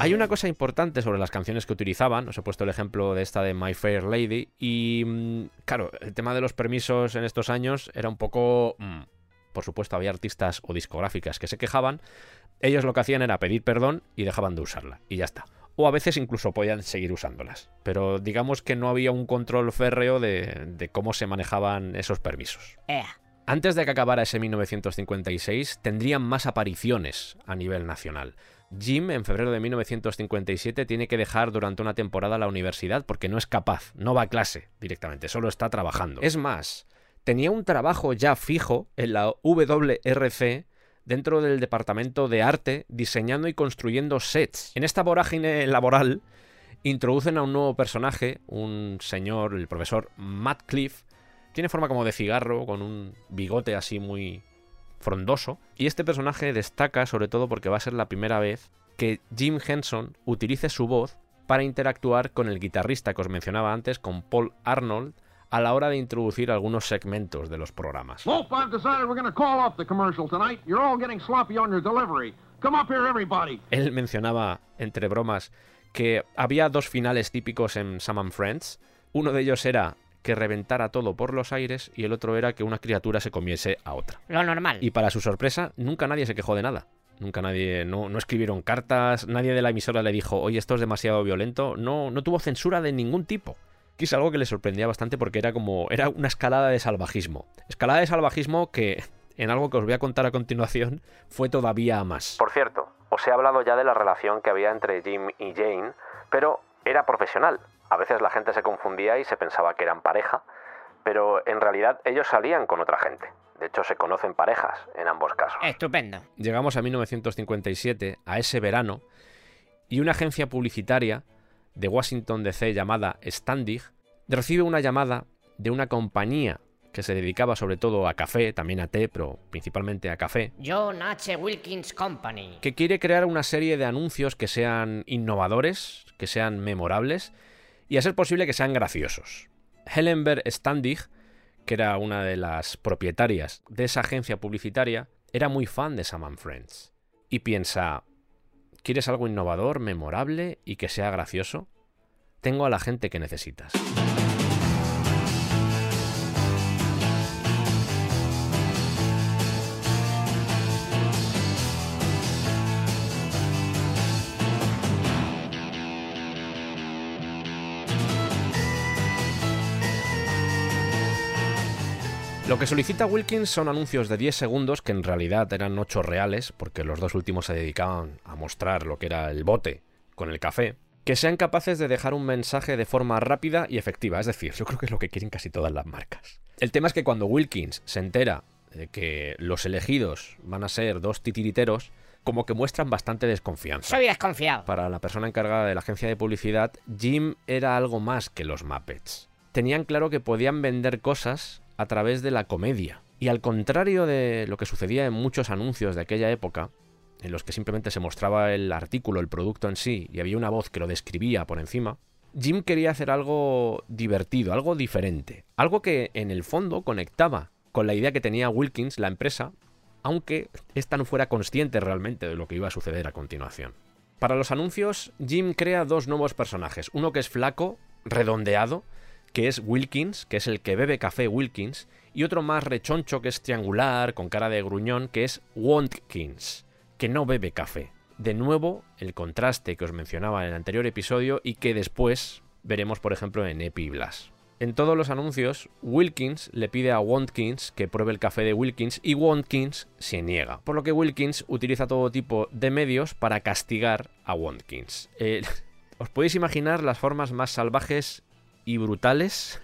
[SPEAKER 1] Hay una cosa importante sobre las canciones que utilizaban, os he puesto el ejemplo de esta de My Fair Lady, y mm, claro, el tema de los permisos en estos años era un poco... mm, por supuesto, había artistas o discográficas que se quejaban, ellos lo que hacían era pedir perdón y dejaban de usarla, y ya está. O a veces incluso podían seguir usándolas, pero digamos que no había un control férreo de, de cómo se manejaban esos permisos.
[SPEAKER 4] Ea.
[SPEAKER 1] Antes de que acabara ese 1956, tendrían más apariciones a nivel nacional. Jim, en febrero de 1957, tiene que dejar durante una temporada la universidad porque no es capaz, no va a clase directamente, solo está trabajando. Es más, tenía un trabajo ya fijo en la WRC dentro del departamento de arte, diseñando y construyendo sets. En esta vorágine laboral, introducen a un nuevo personaje, un señor, el profesor Matt Cliff, tiene forma como de cigarro, con un bigote así muy frondoso. Y este personaje destaca sobre todo porque va a ser la primera vez que Jim Henson utilice su voz para interactuar con el guitarrista que os mencionaba antes, con Paul Arnold, a la hora de introducir algunos segmentos de los programas.
[SPEAKER 7] Wolf, I've decided we're going to call off the commercial tonight. You're all getting sloppy on your delivery. Come up here, everybody.
[SPEAKER 1] Él mencionaba, entre bromas, que había dos finales típicos en Sam and Friends. Uno de ellos era que reventara todo por los aires y el otro era que una criatura se comiese a otra.
[SPEAKER 4] Lo normal.
[SPEAKER 1] Y para su sorpresa, nunca nadie se quejó de nada. Nunca nadie, no, no escribieron cartas, nadie de la emisora le dijo, oye, esto es demasiado violento. No, no tuvo censura de ningún tipo. Que es algo que le sorprendía bastante porque era como, era una escalada de salvajismo. Escalada de salvajismo que, en algo que os voy a contar a continuación, fue todavía más. Por cierto, os he hablado ya de la relación que había entre Jim y Jane, pero era profesional. A veces la gente se confundía y se pensaba que eran pareja, pero en realidad ellos salían con otra gente. De hecho, se conocen parejas en ambos casos.
[SPEAKER 4] Estupendo.
[SPEAKER 1] Llegamos a 1957, a ese verano, y una agencia publicitaria de Washington DC llamada Standig recibe una llamada de una compañía que se dedicaba sobre todo a café, también a té, pero principalmente a café,
[SPEAKER 4] John H. Wilkins Company.
[SPEAKER 1] que quiere crear una serie de anuncios que sean innovadores, que sean memorables y a ser posible que sean graciosos. Helenberg Standig, que era una de las propietarias de esa agencia publicitaria, era muy fan de Sam and Friends y piensa, ¿quieres algo innovador, memorable y que sea gracioso? Tengo a la gente que necesitas. Lo que solicita Wilkins son anuncios de 10 segundos que en realidad eran 8 reales, porque los dos últimos se dedicaban a mostrar lo que era el bote con el café, que sean capaces de dejar un mensaje de forma rápida y efectiva. Es decir, yo creo que es lo que quieren casi todas las marcas. El tema es que cuando Wilkins se entera de que los elegidos van a ser dos titiriteros, como que muestran bastante desconfianza.
[SPEAKER 4] Soy desconfiado.
[SPEAKER 1] Para la persona encargada de la agencia de publicidad, Jim era algo más que los Muppets. Tenían claro que podían vender cosas a través de la comedia. Y al contrario de lo que sucedía en muchos anuncios de aquella época, en los que simplemente se mostraba el artículo, el producto en sí, y había una voz que lo describía por encima, Jim quería hacer algo divertido, algo diferente, algo que en el fondo conectaba con la idea que tenía Wilkins, la empresa, aunque ésta no fuera consciente realmente de lo que iba a suceder a continuación. Para los anuncios, Jim crea dos nuevos personajes, uno que es flaco, redondeado, que es Wilkins, que es el que bebe café Wilkins, y otro más rechoncho que es triangular, con cara de gruñón, que es Wontkins, que no bebe café. De nuevo, el contraste que os mencionaba en el anterior episodio y que después veremos, por ejemplo, en Epi Blas. En todos los anuncios, Wilkins le pide a Wontkins que pruebe el café de Wilkins y Wontkins se niega, por lo que Wilkins utiliza todo tipo de medios para castigar a Wontkins. Eh, os podéis imaginar las formas más salvajes y brutales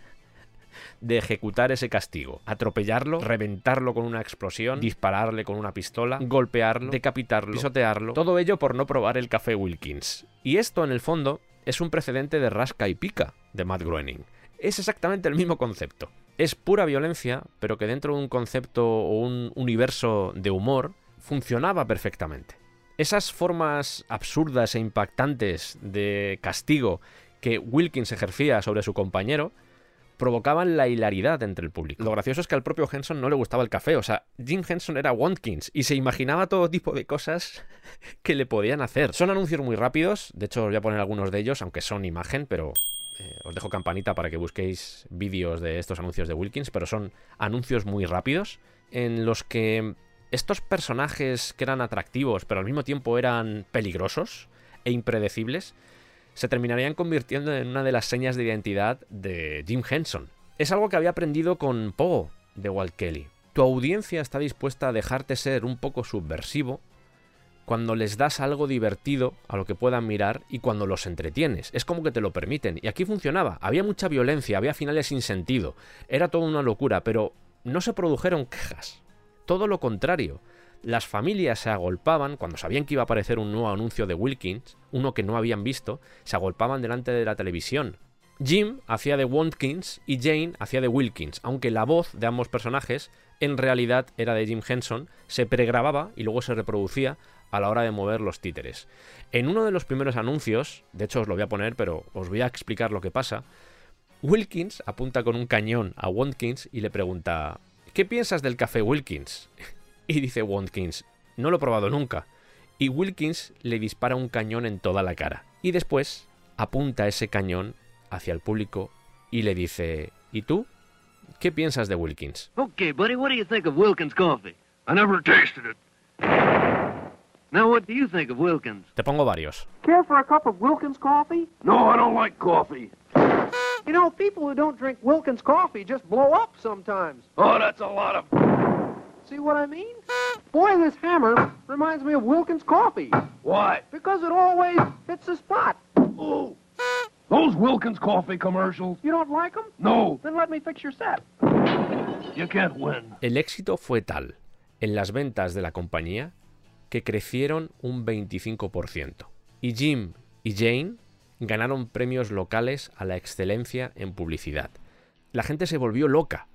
[SPEAKER 1] de ejecutar ese castigo. Atropellarlo, reventarlo con una explosión, dispararle con una pistola, golpearlo, decapitarlo, pisotearlo. Todo ello por no probar el café Wilkins. Y esto, en el fondo, es un precedente de rasca y pica de Matt Groening. Es exactamente el mismo concepto. Es pura violencia, pero que dentro de un concepto o un universo de humor funcionaba perfectamente. Esas formas absurdas e impactantes de castigo que Wilkins ejercía sobre su compañero provocaban la hilaridad entre el público. Lo gracioso es que al propio Henson no le gustaba el café, o sea, Jim Henson era Watkins y se imaginaba todo tipo de cosas que le podían hacer. Son anuncios muy rápidos, de hecho os voy a poner algunos de ellos, aunque son imagen, pero eh, os dejo campanita para que busquéis vídeos de estos anuncios de Wilkins, pero son anuncios muy rápidos en los que estos personajes que eran atractivos, pero al mismo tiempo eran peligrosos e impredecibles, se terminarían convirtiendo en una de las señas de identidad de Jim Henson. Es algo que había aprendido con Poe de Walt Kelly. Tu audiencia está dispuesta a dejarte ser un poco subversivo cuando les das algo divertido a lo que puedan mirar y cuando los entretienes. Es como que te lo permiten. Y aquí funcionaba. Había mucha violencia, había finales sin sentido. Era toda una locura, pero no se produjeron quejas. Todo lo contrario. Las familias se agolpaban cuando sabían que iba a aparecer un nuevo anuncio de Wilkins, uno que no habían visto, se agolpaban delante de la televisión. Jim hacía de Watkins y Jane hacía de Wilkins, aunque la voz de ambos personajes en realidad era de Jim Henson, se pregrababa y luego se reproducía a la hora de mover los títeres. En uno de los primeros anuncios, de hecho os lo voy a poner, pero os voy a explicar lo que pasa, Wilkins apunta con un cañón a Watkins y le pregunta ¿Qué piensas del café Wilkins? Y dice Watkins, no lo he probado nunca. Y Wilkins le dispara un cañón en toda la cara. Y después apunta ese cañón hacia el público y le dice, ¿y tú? ¿Qué piensas de Wilkins?
[SPEAKER 10] Okay, buddy, what do you think of Wilkins coffee?
[SPEAKER 7] I never tasted it.
[SPEAKER 10] Now, what do you think of Wilkins?
[SPEAKER 1] Te pongo varios.
[SPEAKER 11] Care for a cup of Wilkins coffee?
[SPEAKER 7] No, I don't like coffee.
[SPEAKER 11] You know, people who don't drink Wilkins coffee just blow up sometimes.
[SPEAKER 7] Oh, that's a lot of...
[SPEAKER 11] See what I mean? Boy, this hammer reminds me of Wilkins coffee.
[SPEAKER 7] Why?
[SPEAKER 11] Because it always hits the spot.
[SPEAKER 7] Ooh. Those Wilkins coffee commercials.
[SPEAKER 11] You don't like them?
[SPEAKER 7] No.
[SPEAKER 11] Then let me fix your set.
[SPEAKER 7] You can't win.
[SPEAKER 1] El éxito fue tal en las ventas de la compañía que crecieron un 25%. Y Jim y Jane ganaron premios locales a la excelencia en publicidad. La gente se volvió loca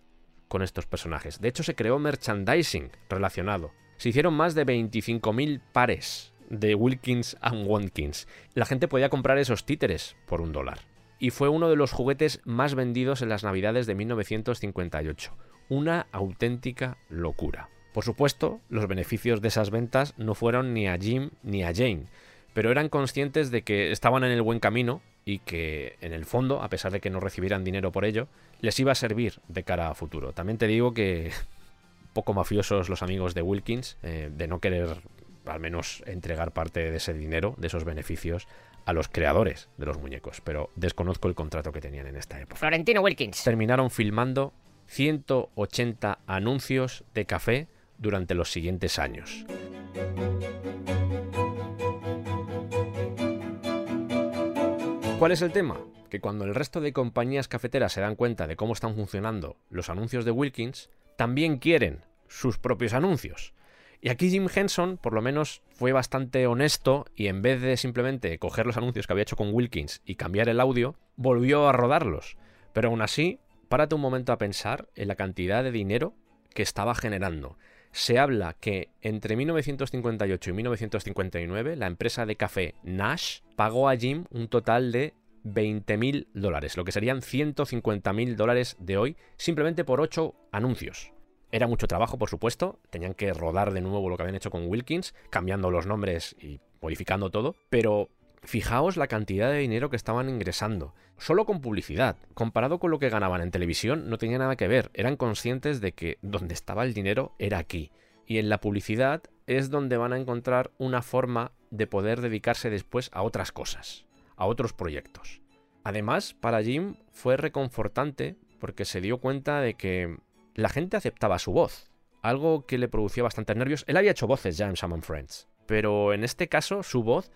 [SPEAKER 1] con estos personajes. De hecho, se creó merchandising relacionado. Se hicieron más de 25.000 pares de Wilkins and Watkins. La gente podía comprar esos títeres por un dólar. Y fue uno de los juguetes más vendidos en las navidades de 1958. Una auténtica locura. Por supuesto, los beneficios de esas ventas no fueron ni a Jim ni a Jane, pero eran conscientes de que estaban en el buen camino y que, en el fondo, a pesar de que no recibieran dinero por ello, les iba a servir de cara a futuro. También te digo que poco mafiosos los amigos de Wilkins, eh, de no querer al menos entregar parte de ese dinero, de esos beneficios, a los creadores de los muñecos, pero desconozco el contrato que tenían en esta época.
[SPEAKER 4] Florentino Wilkins.
[SPEAKER 1] Terminaron filmando 180 anuncios de café durante los siguientes años. ¿Cuál es el tema? Que cuando el resto de compañías cafeteras se dan cuenta de cómo están funcionando los anuncios de Wilkins, también quieren sus propios anuncios. Y aquí Jim Henson, por lo menos, fue bastante honesto y en vez de simplemente coger los anuncios que había hecho con Wilkins y cambiar el audio, volvió a rodarlos. Pero aún así, párate un momento a pensar en la cantidad de dinero que estaba generando. Se habla que entre 1958 y 1959 la empresa de café Nash pagó a Jim un total de 20.000 dólares, lo que serían 150.000 dólares de hoy, simplemente por 8 anuncios. Era mucho trabajo, por supuesto, tenían que rodar de nuevo lo que habían hecho con Wilkins, cambiando los nombres y modificando todo, pero fijaos la cantidad de dinero que estaban ingresando, solo con publicidad. Comparado con lo que ganaban en televisión, no tenía nada que ver, eran conscientes de que donde estaba el dinero era aquí. Y en la publicidad es donde van a encontrar una forma de poder dedicarse después a otras cosas, a otros proyectos. Además, para Jim fue reconfortante porque se dio cuenta de que la gente aceptaba su voz, algo que le producía bastantes nervios. Él había hecho voces ya en Sam Friends, pero en este caso su voz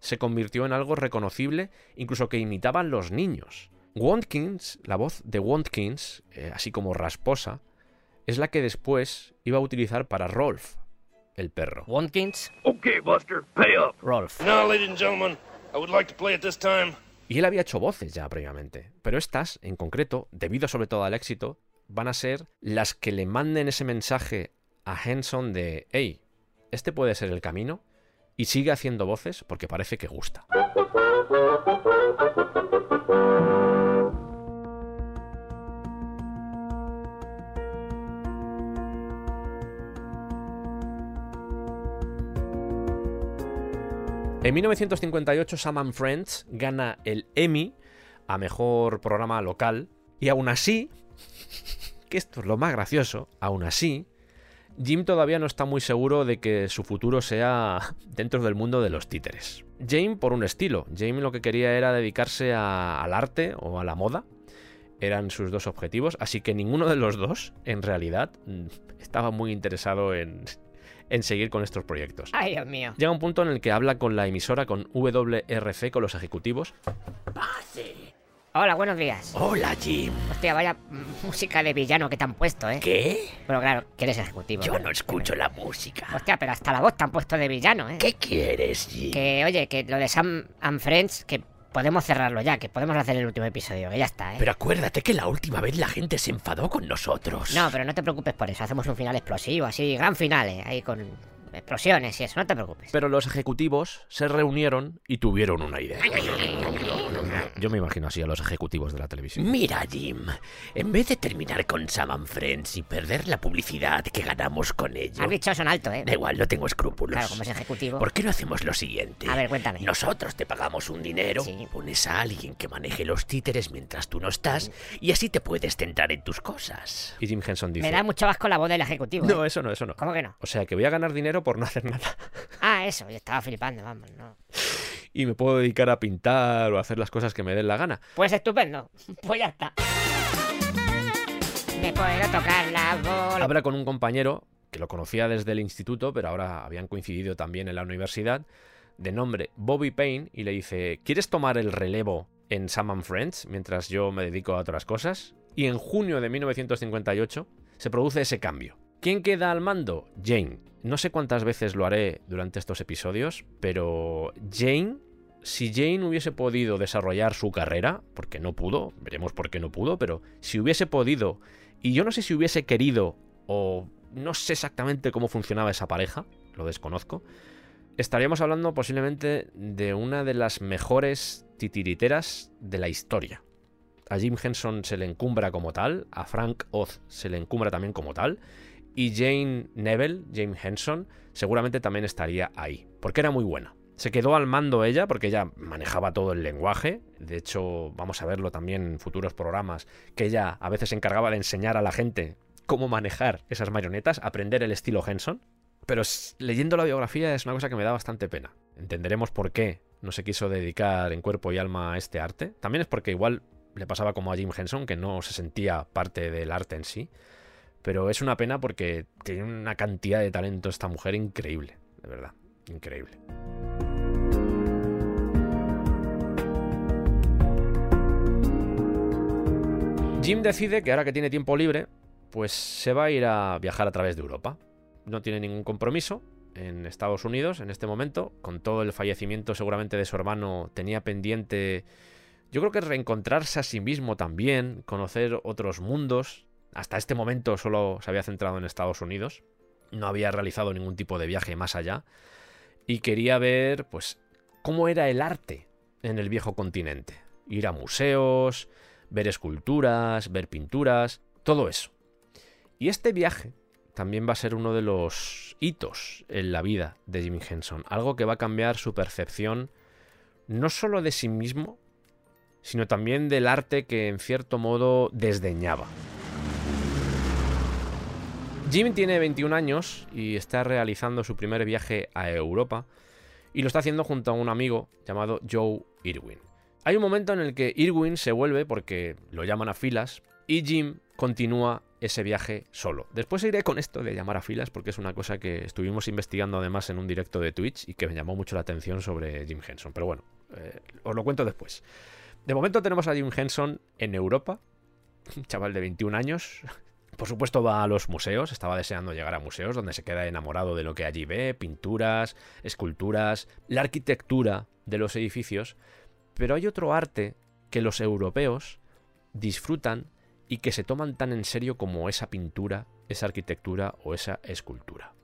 [SPEAKER 1] se convirtió en algo reconocible, incluso que imitaban los niños. Watkins, la voz de Watkins, eh, así como rasposa, es la que después iba a utilizar para Rolf, el perro.
[SPEAKER 4] Watkins.
[SPEAKER 7] Okay, Buster, pay up.
[SPEAKER 1] Rolf.
[SPEAKER 7] Now, ladies and gentlemen, I would like to play at this time.
[SPEAKER 1] Y él había hecho voces ya previamente, pero estas, en concreto, debido sobre todo al éxito, van a ser las que le manden ese mensaje a Henson de, hey, este puede ser el camino, y sigue haciendo voces porque parece que gusta. En 1958 Sam Friends gana el Emmy a mejor programa local. Y aún así, que esto es lo más gracioso, aún así, Jim todavía no está muy seguro de que su futuro sea dentro del mundo de los títeres. Jane por un estilo, Jane lo que quería era dedicarse al arte o a la moda, eran sus dos objetivos, así que ninguno de los dos, en realidad, mm, estaba muy interesado en, en seguir con estos proyectos.
[SPEAKER 4] Ay, Dios mío.
[SPEAKER 1] Llega un punto en el que habla con la emisora, con WRC, con los ejecutivos.
[SPEAKER 4] Hola, buenos días.
[SPEAKER 12] Hola, Jim.
[SPEAKER 4] Hostia, vaya música de villano que te han puesto, ¿eh?
[SPEAKER 12] ¿Qué?
[SPEAKER 4] Bueno, claro, que eres ejecutivo.
[SPEAKER 12] Yo no escucho la música.
[SPEAKER 4] Hostia, pero hasta la voz te han puesto de villano, ¿eh?
[SPEAKER 12] ¿Qué quieres, Jim?
[SPEAKER 4] Que, oye, que lo de Sam and Friends, que podemos cerrarlo ya, que podemos hacer el último episodio, que ya está, ¿eh?
[SPEAKER 12] Pero acuérdate que la última vez la gente se enfadó con nosotros.
[SPEAKER 4] No, pero no te preocupes por eso, hacemos un final explosivo, así, gran final, ¿eh? Ahí con explosiones y eso, no te preocupes.
[SPEAKER 1] Pero los ejecutivos se reunieron y tuvieron una idea. Yo me imagino así a los ejecutivos de la televisión.
[SPEAKER 12] Mira, Jim, en vez de terminar con Sam and Friends y perder la publicidad que ganamos con ello...
[SPEAKER 4] Has dicho son alto, ¿eh?
[SPEAKER 12] Da igual, no tengo escrúpulos.
[SPEAKER 4] Claro, como es ejecutivo.
[SPEAKER 12] ¿Por qué no hacemos lo siguiente?
[SPEAKER 4] A ver, cuéntame.
[SPEAKER 12] Nosotros te pagamos un dinero, pones a alguien que maneje los títeres mientras tú no estás, y así te puedes centrar en tus cosas.
[SPEAKER 1] Y Jim Henson dice...
[SPEAKER 4] Me da mucho asco la voz del ejecutivo.
[SPEAKER 1] No,
[SPEAKER 4] ¿eh?
[SPEAKER 1] eso no, eso no.
[SPEAKER 4] ¿Cómo que no?
[SPEAKER 1] O sea, que voy a ganar dinero por no hacer nada.
[SPEAKER 4] Ah, eso, yo estaba flipando, vamos, no.
[SPEAKER 1] Y me puedo dedicar a pintar o a hacer las cosas que me den la gana.
[SPEAKER 4] Pues estupendo, pues ya está. Me puedo tocar la bola.
[SPEAKER 1] Habla con un compañero que lo conocía desde el instituto, pero ahora habían coincidido también en la universidad, de nombre Bobby Payne, y le dice, ¿quieres tomar el relevo en Sam and Friends mientras yo me dedico a otras cosas? Y en junio de 1958 se produce ese cambio. ¿Quién queda al mando? Jane. No sé cuántas veces lo haré durante estos episodios, pero Jane, si Jane hubiese podido desarrollar su carrera, porque no pudo, veremos por qué no pudo, pero si hubiese podido, y yo no sé si hubiese querido o no sé exactamente cómo funcionaba esa pareja, lo desconozco, estaríamos hablando posiblemente de una de las mejores titiriteras de la historia. A Jim Henson se le encumbra como tal, a Frank Oz se le encumbra también como tal, y Jane Neville, Jane Henson, seguramente también estaría ahí, porque era muy buena. Se quedó al mando ella porque ella manejaba todo el lenguaje. De hecho, vamos a verlo también en futuros programas, que ella a veces se encargaba de enseñar a la gente cómo manejar esas marionetas, aprender el estilo Henson. Pero leyendo la biografía es una cosa que me da bastante pena. Entenderemos por qué no se quiso dedicar en cuerpo y alma a este arte. También es porque igual le pasaba como a Jim Henson, que no se sentía parte del arte en sí. Pero es una pena porque tiene una cantidad de talento esta mujer increíble, de verdad, increíble. Jim decide que ahora que tiene tiempo libre, pues se va a ir a viajar a través de Europa. No tiene ningún compromiso en Estados Unidos en este momento. Con todo el fallecimiento seguramente de su hermano tenía pendiente, yo creo que reencontrarse a sí mismo también, conocer otros mundos. Hasta este momento solo se había centrado en Estados Unidos. No había realizado ningún tipo de viaje más allá. Y quería ver, pues, cómo era el arte en el viejo continente. Ir a museos, ver esculturas, ver pinturas, todo eso. Y este viaje también va a ser uno de los hitos en la vida de Jim Henson, algo que va a cambiar su percepción no solo de sí mismo, sino también del arte que en cierto modo desdeñaba. Jim tiene 21 años y está realizando su primer viaje a Europa y lo está haciendo junto a un amigo llamado Joe Irwin. Hay un momento en el que Irwin se vuelve porque lo llaman a filas y Jim continúa ese viaje solo. Después iré con esto de llamar a filas porque es una cosa que estuvimos investigando además en un directo de Twitch y que me llamó mucho la atención sobre Jim Henson. Pero bueno, eh, os lo cuento después. De momento tenemos a Jim Henson en Europa, un chaval de 21 años. Por supuesto va a los museos, estaba deseando llegar a museos donde se queda enamorado de lo que allí ve, pinturas, esculturas, la arquitectura de los edificios, pero hay otro arte que los europeos disfrutan y que se toman tan en serio como esa pintura, esa arquitectura o esa escultura,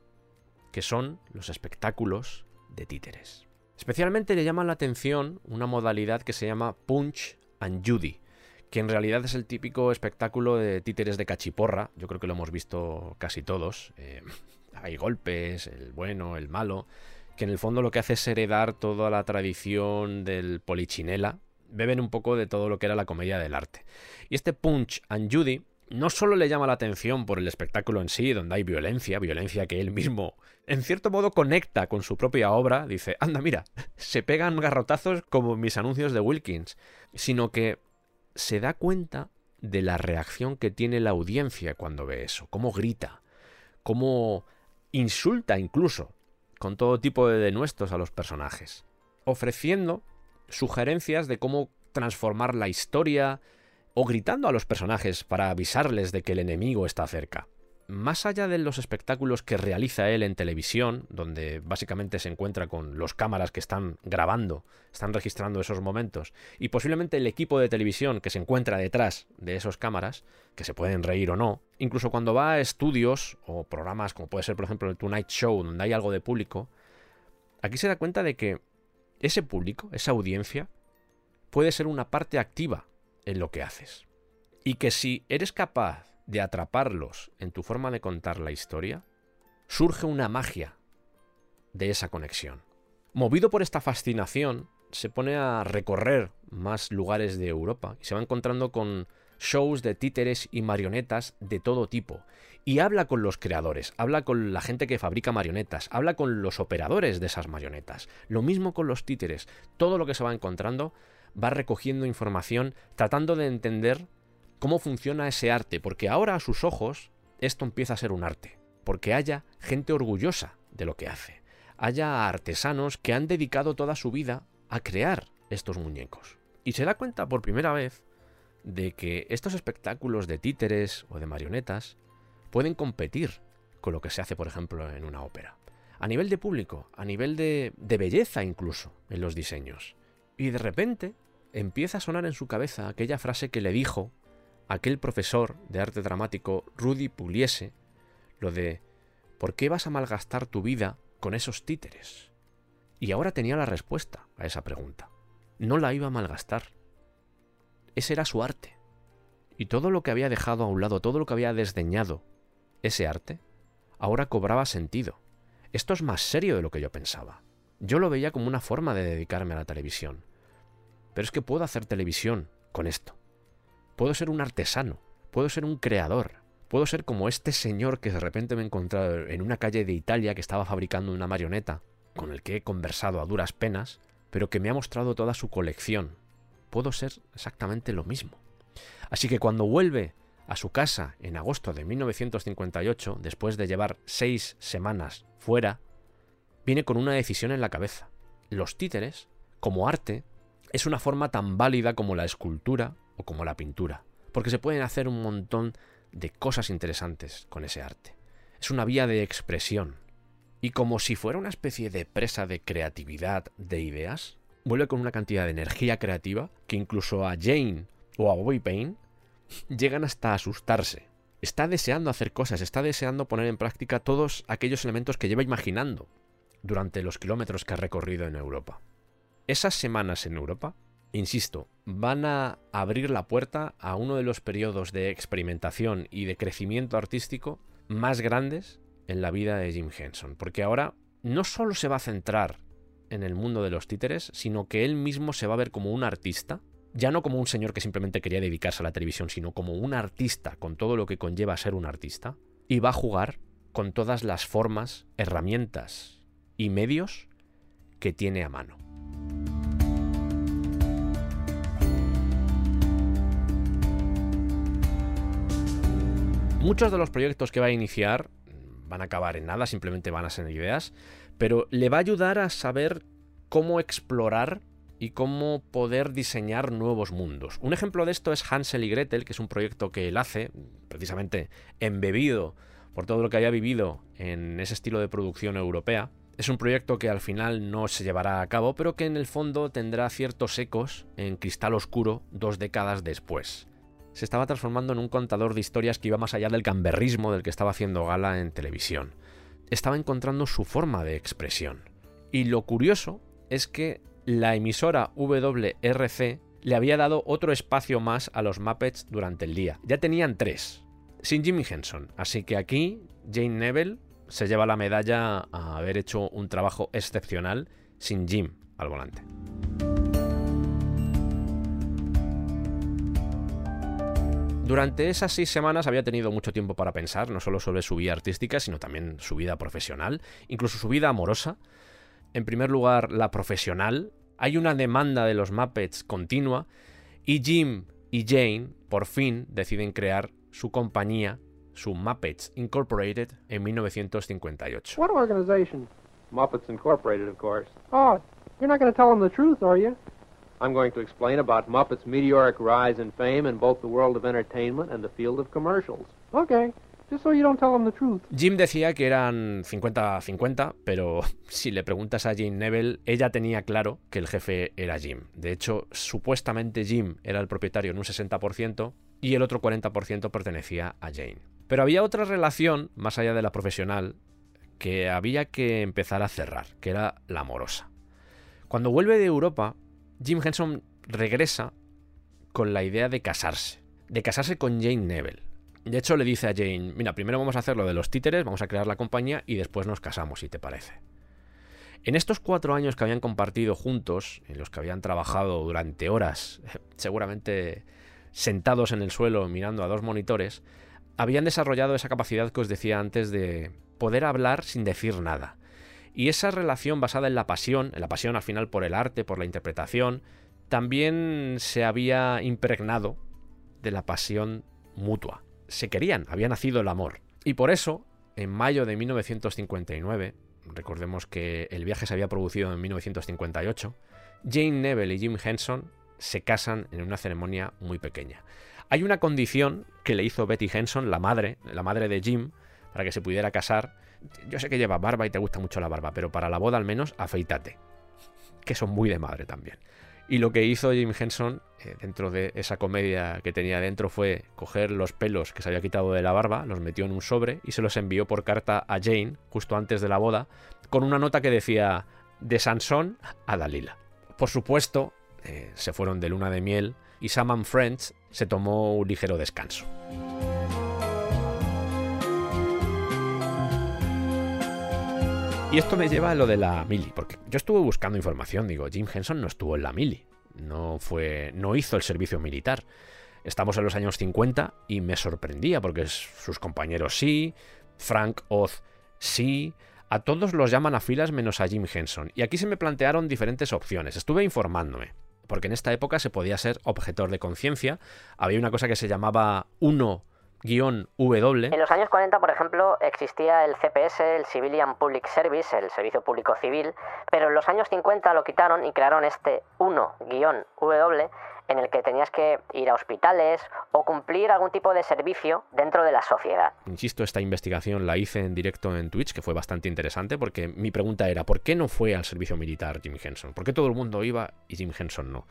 [SPEAKER 1] que son los espectáculos de títeres. Especialmente le llama la atención una modalidad que se llama Punch and Judy, que en realidad es el típico espectáculo de títeres de cachiporra, yo creo que lo hemos visto casi todos, eh, hay golpes, el bueno, el malo, que en el fondo lo que hace es heredar toda la tradición del polichinela, beben un poco de todo lo que era la comedia del arte. Y este Punch and Judy no solo le llama la atención por el espectáculo en sí, donde hay violencia, violencia que él mismo, en cierto modo, conecta con su propia obra, dice, anda, mira, se pegan garrotazos como mis anuncios de Wilkins, sino que se da cuenta de la reacción que tiene la audiencia cuando ve eso, cómo grita, cómo insulta incluso, con todo tipo de denuestos a los personajes, ofreciendo sugerencias de cómo transformar la historia o gritando a los personajes para avisarles de que el enemigo está cerca. Más allá de los espectáculos que realiza él en televisión, donde básicamente se encuentra con los cámaras que están grabando, están registrando esos momentos, y posiblemente el equipo de televisión que se encuentra detrás de esos cámaras, que se pueden reír o no, incluso cuando va a estudios o programas como puede ser por ejemplo el Tonight Show, donde hay algo de público, aquí se da cuenta de que ese público, esa audiencia, puede ser una parte activa en lo que haces. Y que si eres capaz de atraparlos en tu forma de contar la historia, surge una magia de esa conexión. Movido por esta fascinación, se pone a recorrer más lugares de Europa y se va encontrando con shows de títeres y marionetas de todo tipo. Y habla con los creadores, habla con la gente que fabrica marionetas, habla con los operadores de esas marionetas. Lo mismo con los títeres. Todo lo que se va encontrando va recogiendo información, tratando de entender cómo funciona ese arte, porque ahora a sus ojos esto empieza a ser un arte, porque haya gente orgullosa de lo que hace, haya artesanos que han dedicado toda su vida a crear estos muñecos. Y se da cuenta por primera vez de que estos espectáculos de títeres o de marionetas pueden competir con lo que se hace, por ejemplo, en una ópera. A nivel de público, a nivel de, de belleza incluso en los diseños. Y de repente empieza a sonar en su cabeza aquella frase que le dijo aquel profesor de arte dramático, Rudy Pugliese, lo de ¿por qué vas a malgastar tu vida con esos títeres? Y ahora tenía la respuesta a esa pregunta. No la iba a malgastar. Ese era su arte. Y todo lo que había dejado a un lado, todo lo que había desdeñado, ese arte, ahora cobraba sentido. Esto es más serio de lo que yo pensaba. Yo lo veía como una forma de dedicarme a la televisión. Pero es que puedo hacer televisión con esto. Puedo ser un artesano, puedo ser un creador, puedo ser como este señor que de repente me he encontrado en una calle de Italia que estaba fabricando una marioneta, con el que he conversado a duras penas, pero que me ha mostrado toda su colección puedo ser exactamente lo mismo. Así que cuando vuelve a su casa en agosto de 1958, después de llevar seis semanas fuera, viene con una decisión en la cabeza. Los títeres, como arte, es una forma tan válida como la escultura o como la pintura, porque se pueden hacer un montón de cosas interesantes con ese arte. Es una vía de expresión. Y como si fuera una especie de presa de creatividad, de ideas, vuelve con una cantidad de energía creativa que incluso a Jane o a Bobby Payne llegan hasta asustarse. Está deseando hacer cosas, está deseando poner en práctica todos aquellos elementos que lleva imaginando durante los kilómetros que ha recorrido en Europa. Esas semanas en Europa, insisto, van a abrir la puerta a uno de los periodos de experimentación y de crecimiento artístico más grandes en la vida de Jim Henson, porque ahora no solo se va a centrar en el mundo de los títeres, sino que él mismo se va a ver como un artista, ya no como un señor que simplemente quería dedicarse a la televisión, sino como un artista con todo lo que conlleva ser un artista, y va a jugar con todas las formas, herramientas y medios que tiene a mano. Muchos de los proyectos que va a iniciar van a acabar en nada, simplemente van a ser ideas, pero le va a ayudar a saber cómo explorar y cómo poder diseñar nuevos mundos. Un ejemplo de esto es Hansel y Gretel, que es un proyecto que él hace, precisamente embebido por todo lo que haya vivido en ese estilo de producción europea. Es un proyecto que al final no se llevará a cabo, pero que en el fondo tendrá ciertos ecos en cristal oscuro dos décadas después se estaba transformando en un contador de historias que iba más allá del camberrismo del que estaba haciendo gala en televisión. Estaba encontrando su forma de expresión. Y lo curioso es que la emisora WRC le había dado otro espacio más a los Muppets durante el día. Ya tenían tres, sin Jimmy Henson. Así que aquí Jane Neville se lleva la medalla a haber hecho un trabajo excepcional sin Jim al volante. Durante esas seis semanas había tenido mucho tiempo para pensar, no solo sobre su vida artística, sino también su vida profesional, incluso su vida amorosa. En primer lugar, la profesional. Hay una demanda de los Muppets continua y Jim y Jane por fin deciden crear su compañía, su Muppets Incorporated, en 1958.
[SPEAKER 11] What organization?
[SPEAKER 13] Muppets Incorporated, of course.
[SPEAKER 11] Oh, you're not going to tell them the truth, are you?
[SPEAKER 13] I'm going to explain about Muppets' meteoric rise in fame in both the world of entertainment and the field of commercials.
[SPEAKER 11] Okay. Just so you don't tell them the truth.
[SPEAKER 1] Jim decía que eran 50-50, pero si le preguntas a Jane Neville, ella tenía claro que el jefe era Jim. De hecho, supuestamente Jim era el propietario en un 60% y el otro 40% pertenecía a Jane. Pero había otra relación, más allá de la profesional, que había que empezar a cerrar, que era la amorosa. Cuando vuelve de Europa, Jim Henson regresa con la idea de casarse, de casarse con Jane Neville. De hecho, le dice a Jane, mira, primero vamos a hacer lo de los títeres, vamos a crear la compañía y después nos casamos, si te parece. En estos cuatro años que habían compartido juntos, en los que habían trabajado durante horas, seguramente sentados en el suelo mirando a dos monitores, habían desarrollado esa capacidad que os decía antes de poder hablar sin decir nada, y esa relación basada en la pasión, en la pasión al final por el arte, por la interpretación, también se había impregnado de la pasión mutua. Se querían, había nacido el amor. Y por eso, en mayo de 1959, recordemos que el viaje se había producido en 1958, Jane Neville y Jim Henson se casan en una ceremonia muy pequeña. Hay una condición que le hizo Betty Henson, la madre, la madre de Jim, para que se pudiera casar, yo sé que llevas barba y te gusta mucho la barba, pero para la boda al menos afeítate. Que son muy de madre también. Y lo que hizo Jim Henson eh, dentro de esa comedia que tenía dentro fue coger los pelos que se había quitado de la barba, los metió en un sobre y se los envió por carta a Jane justo antes de la boda con una nota que decía de Sansón a Dalila. Por supuesto, eh, se fueron de luna de miel y Sam and Friends se tomó un ligero descanso. Y esto me lleva a lo de la mili, porque yo estuve buscando información, digo, Jim Henson no estuvo en la mili, no fue, no hizo el servicio militar. Estamos en los años 50 y me sorprendía porque sus compañeros sí, Frank Oz sí, a todos los llaman a filas menos a Jim Henson. Y aquí se me plantearon diferentes opciones. Estuve informándome. porque en esta época se podía ser objetor de conciencia. Había una cosa que se llamaba 1-W.
[SPEAKER 4] En los años 40, por ejemplo, existía el CPS, el Civilian Public Service, el Servicio Público Civil, pero en los años 50 lo quitaron y crearon este 1-W en el que tenías que ir a hospitales o cumplir algún tipo de servicio dentro de la sociedad.
[SPEAKER 1] Insisto, esta investigación la hice en directo en Twitch, que fue bastante interesante, porque mi pregunta era, ¿por qué no fue al servicio militar Jim Henson? ¿Por qué todo el mundo iba y Jim Henson no?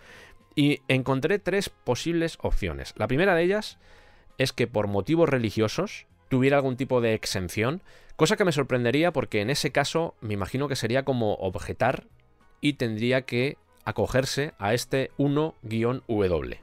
[SPEAKER 1] Y encontré tres posibles opciones. La primera de ellas es que por motivos religiosos tuviera algún tipo de exención, cosa que me sorprendería porque en ese caso me imagino que sería como objetar y tendría que acogerse a este 1-W.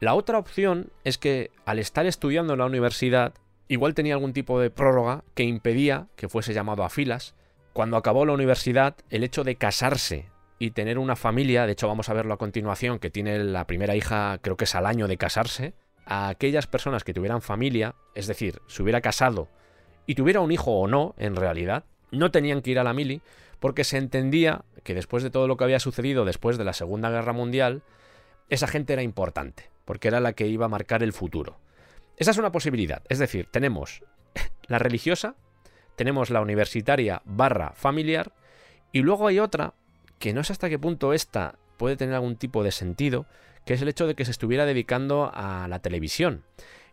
[SPEAKER 1] La otra opción es que al estar estudiando en la universidad, igual tenía algún tipo de prórroga que impedía que fuese llamado a filas. Cuando acabó la universidad, el hecho de casarse y tener una familia, de hecho vamos a verlo a continuación, que tiene la primera hija, creo que es al año de casarse, a aquellas personas que tuvieran familia, es decir, se hubiera casado y tuviera un hijo o no, en realidad, no tenían que ir a la mili, porque se entendía que después de todo lo que había sucedido después de la Segunda Guerra Mundial, esa gente era importante, porque era la que iba a marcar el futuro. Esa es una posibilidad, es decir, tenemos la religiosa, tenemos la universitaria barra familiar, y luego hay otra, que no sé hasta qué punto esta puede tener algún tipo de sentido, que es el hecho de que se estuviera dedicando a la televisión.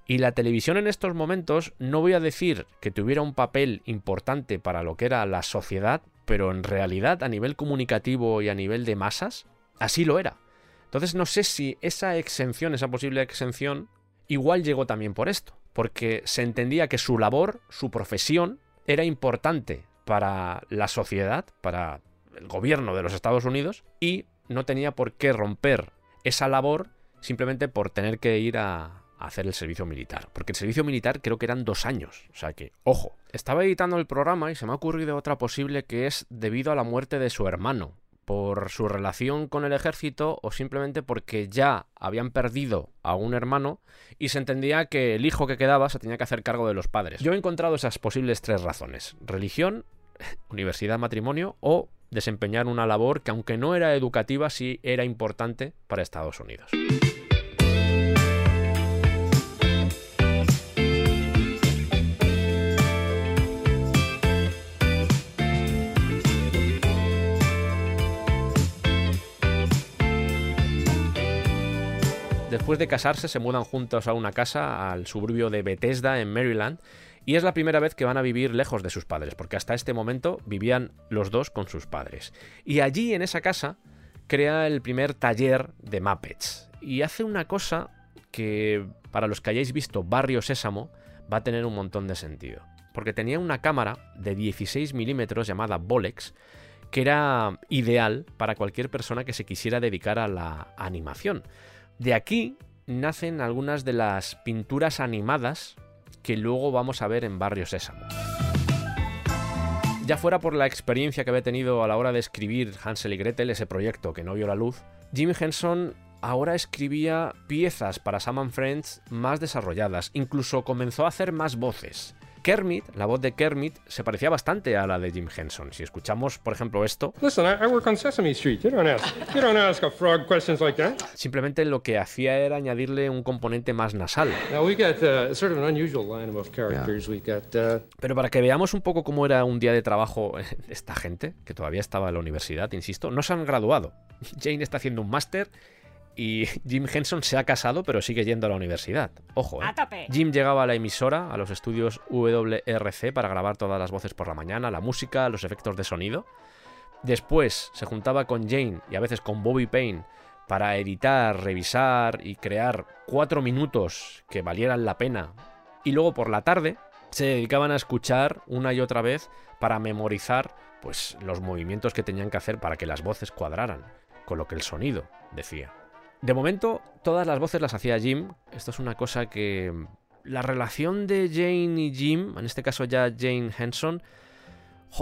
[SPEAKER 1] Y la televisión en estos momentos no voy a decir que tuviera un papel importante para lo que era la sociedad, pero en realidad a nivel comunicativo y a nivel de masas, así lo era. Entonces no sé si esa exención, esa posible exención, igual llegó también por esto, porque se entendía que su labor, su profesión, era importante para la sociedad, para el gobierno de los Estados Unidos, y no tenía por qué romper esa labor simplemente por tener que ir a, hacer el servicio militar. Porque el servicio militar creo que eran dos años. O sea que, ojo, estaba editando el programa y se me ha ocurrido otra posible que es debido a la muerte de su hermano. Por su relación con el ejército o simplemente porque ya habían perdido a un hermano y se entendía que el hijo que quedaba se tenía que hacer cargo de los padres. Yo he encontrado esas posibles tres razones. Religión, universidad, matrimonio o desempeñar una labor que aunque no era educativa sí era importante para Estados Unidos. Después de casarse se mudan juntos a una casa al suburbio de Bethesda en Maryland y es la primera vez que van a vivir lejos de sus padres, porque hasta este momento vivían los dos con sus padres. Y allí en esa casa crea el primer taller de Muppets y hace una cosa que para los que hayáis visto Barrio Sésamo va a tener un montón de sentido, porque tenía una cámara de 16 milímetros llamada Bolex que era ideal para cualquier persona que se quisiera dedicar a la animación. De aquí nacen algunas de las pinturas animadas que luego vamos a ver en Barrio Sésamo. Ya fuera por la experiencia que había tenido a la hora de escribir Hansel y Gretel, ese proyecto que no vio la luz, Jim Henson ahora escribía piezas para Sam Friends más desarrolladas, incluso comenzó a hacer más voces. Kermit, la voz de Kermit, se parecía bastante a la de Jim Henson. Si escuchamos, por ejemplo, esto. Simplemente lo que hacía era añadirle un componente más nasal.
[SPEAKER 14] Uh. Uh...
[SPEAKER 1] Pero para que veamos un poco cómo era un día de trabajo esta gente, que todavía estaba en la universidad, insisto, no se han graduado. Jane está haciendo un máster y Jim Henson se ha casado, pero sigue yendo a la universidad. Ojo, ¿eh? Jim llegaba a la emisora, a los estudios WRC, para grabar todas las voces por la mañana, la música, los efectos de sonido. Después se juntaba con Jane y a veces con Bobby Payne para editar, revisar y crear cuatro minutos que valieran la pena. Y luego por la tarde se dedicaban a escuchar una y otra vez para memorizar pues los movimientos que tenían que hacer para que las voces cuadraran con lo que el sonido decía. De momento, todas las voces las hacía Jim. Esto es una cosa que. La relación de Jane y Jim, en este caso ya Jane Henson,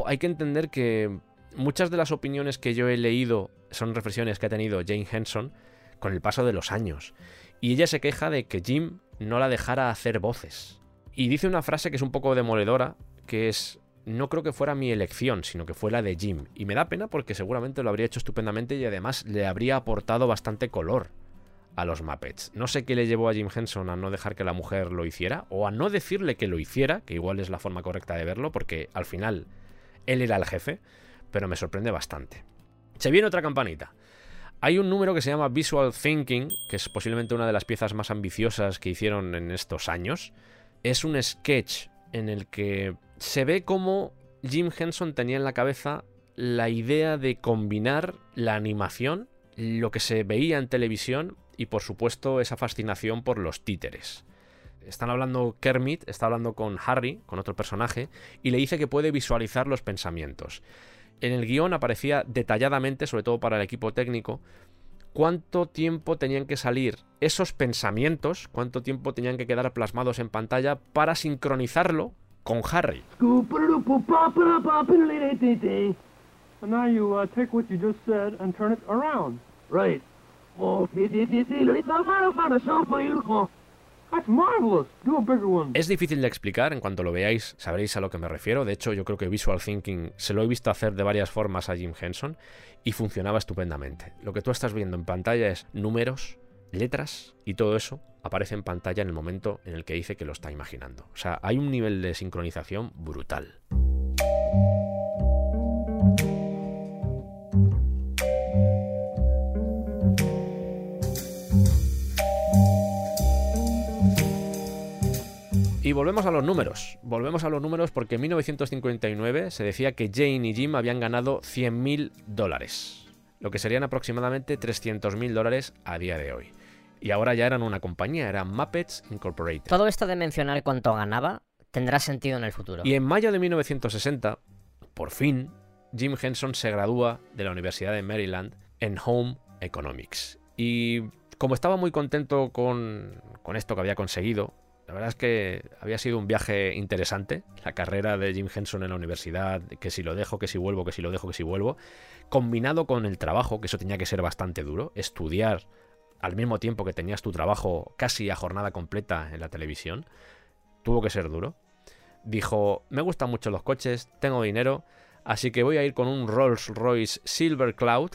[SPEAKER 1] hay que entender que muchas de las opiniones que yo he leído son reflexiones que ha tenido Jane Henson con el paso de los años. Y ella se queja de que Jim no la dejara hacer voces. Y dice una frase que es un poco demoledora, que es, no creo que fuera mi elección, sino que fue la de Jim. Y me da pena porque seguramente lo habría hecho estupendamente y además le habría aportado bastante color a los Muppets. No sé qué le llevó a Jim Henson a no dejar que la mujer lo hiciera o a no decirle que lo hiciera, que igual es la forma correcta de verlo, porque al final él era el jefe, pero me sorprende bastante. Se viene otra campanita. Hay un número que se llama Visual Thinking, que es posiblemente una de las piezas más ambiciosas que hicieron en estos años. Es un sketch en el que se ve cómo Jim Henson tenía en la cabeza la idea de combinar la animación, lo que se veía en televisión y por supuesto esa fascinación por los títeres. Están hablando Kermit, está hablando con Harry, con otro personaje, y le dice que puede visualizar los pensamientos. En el guion aparecía detalladamente, sobre todo para el equipo técnico, cuánto tiempo tenían que salir esos pensamientos, cuánto tiempo tenían que quedar plasmados en pantalla para sincronizarlo con Harry. Es difícil de explicar, en cuanto lo veáis sabréis a lo que me refiero. De hecho, yo creo que Visual Thinking se lo he visto hacer de varias formas a Jim Henson y funcionaba estupendamente. Lo que tú estás viendo en pantalla es números, letras y todo eso aparece en pantalla en el momento en el que dice que lo está imaginando. O sea, hay un nivel de sincronización brutal. Volvemos a los números. Volvemos a los números porque en 1959 se decía que Jane y Jim habían ganado 100.000 dólares, lo que serían aproximadamente 300.000 dólares a día de hoy. Y ahora ya eran una compañía, eran Muppets Incorporated.
[SPEAKER 4] Todo esto de mencionar cuánto ganaba tendrá sentido en el futuro.
[SPEAKER 1] Y en mayo de 1960, por fin, Jim Henson se gradúa de la Universidad de Maryland en Home Economics. Y como estaba muy contento con, con esto que había conseguido, la verdad es que había sido un viaje interesante, la carrera de Jim Henson en la universidad, que si lo dejo, que si vuelvo, que si lo dejo, que si vuelvo, combinado con el trabajo, que eso tenía que ser bastante duro, estudiar al mismo tiempo que tenías tu trabajo casi a jornada completa en la televisión, tuvo que ser duro. Dijo, me gustan mucho los coches, tengo dinero, así que voy a ir con un Rolls Royce Silver Cloud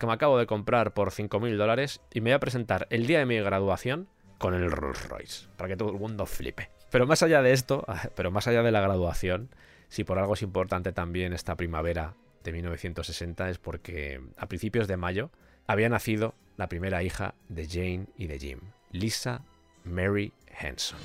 [SPEAKER 1] que me acabo de comprar por 5.000 dólares y me voy a presentar el día de mi graduación con el Rolls Royce, para que todo el mundo flipe. Pero más allá de esto, pero más allá de la graduación, si por algo es importante también esta primavera de 1960 es porque a principios de mayo había nacido la primera hija de Jane y de Jim, Lisa Mary Henson.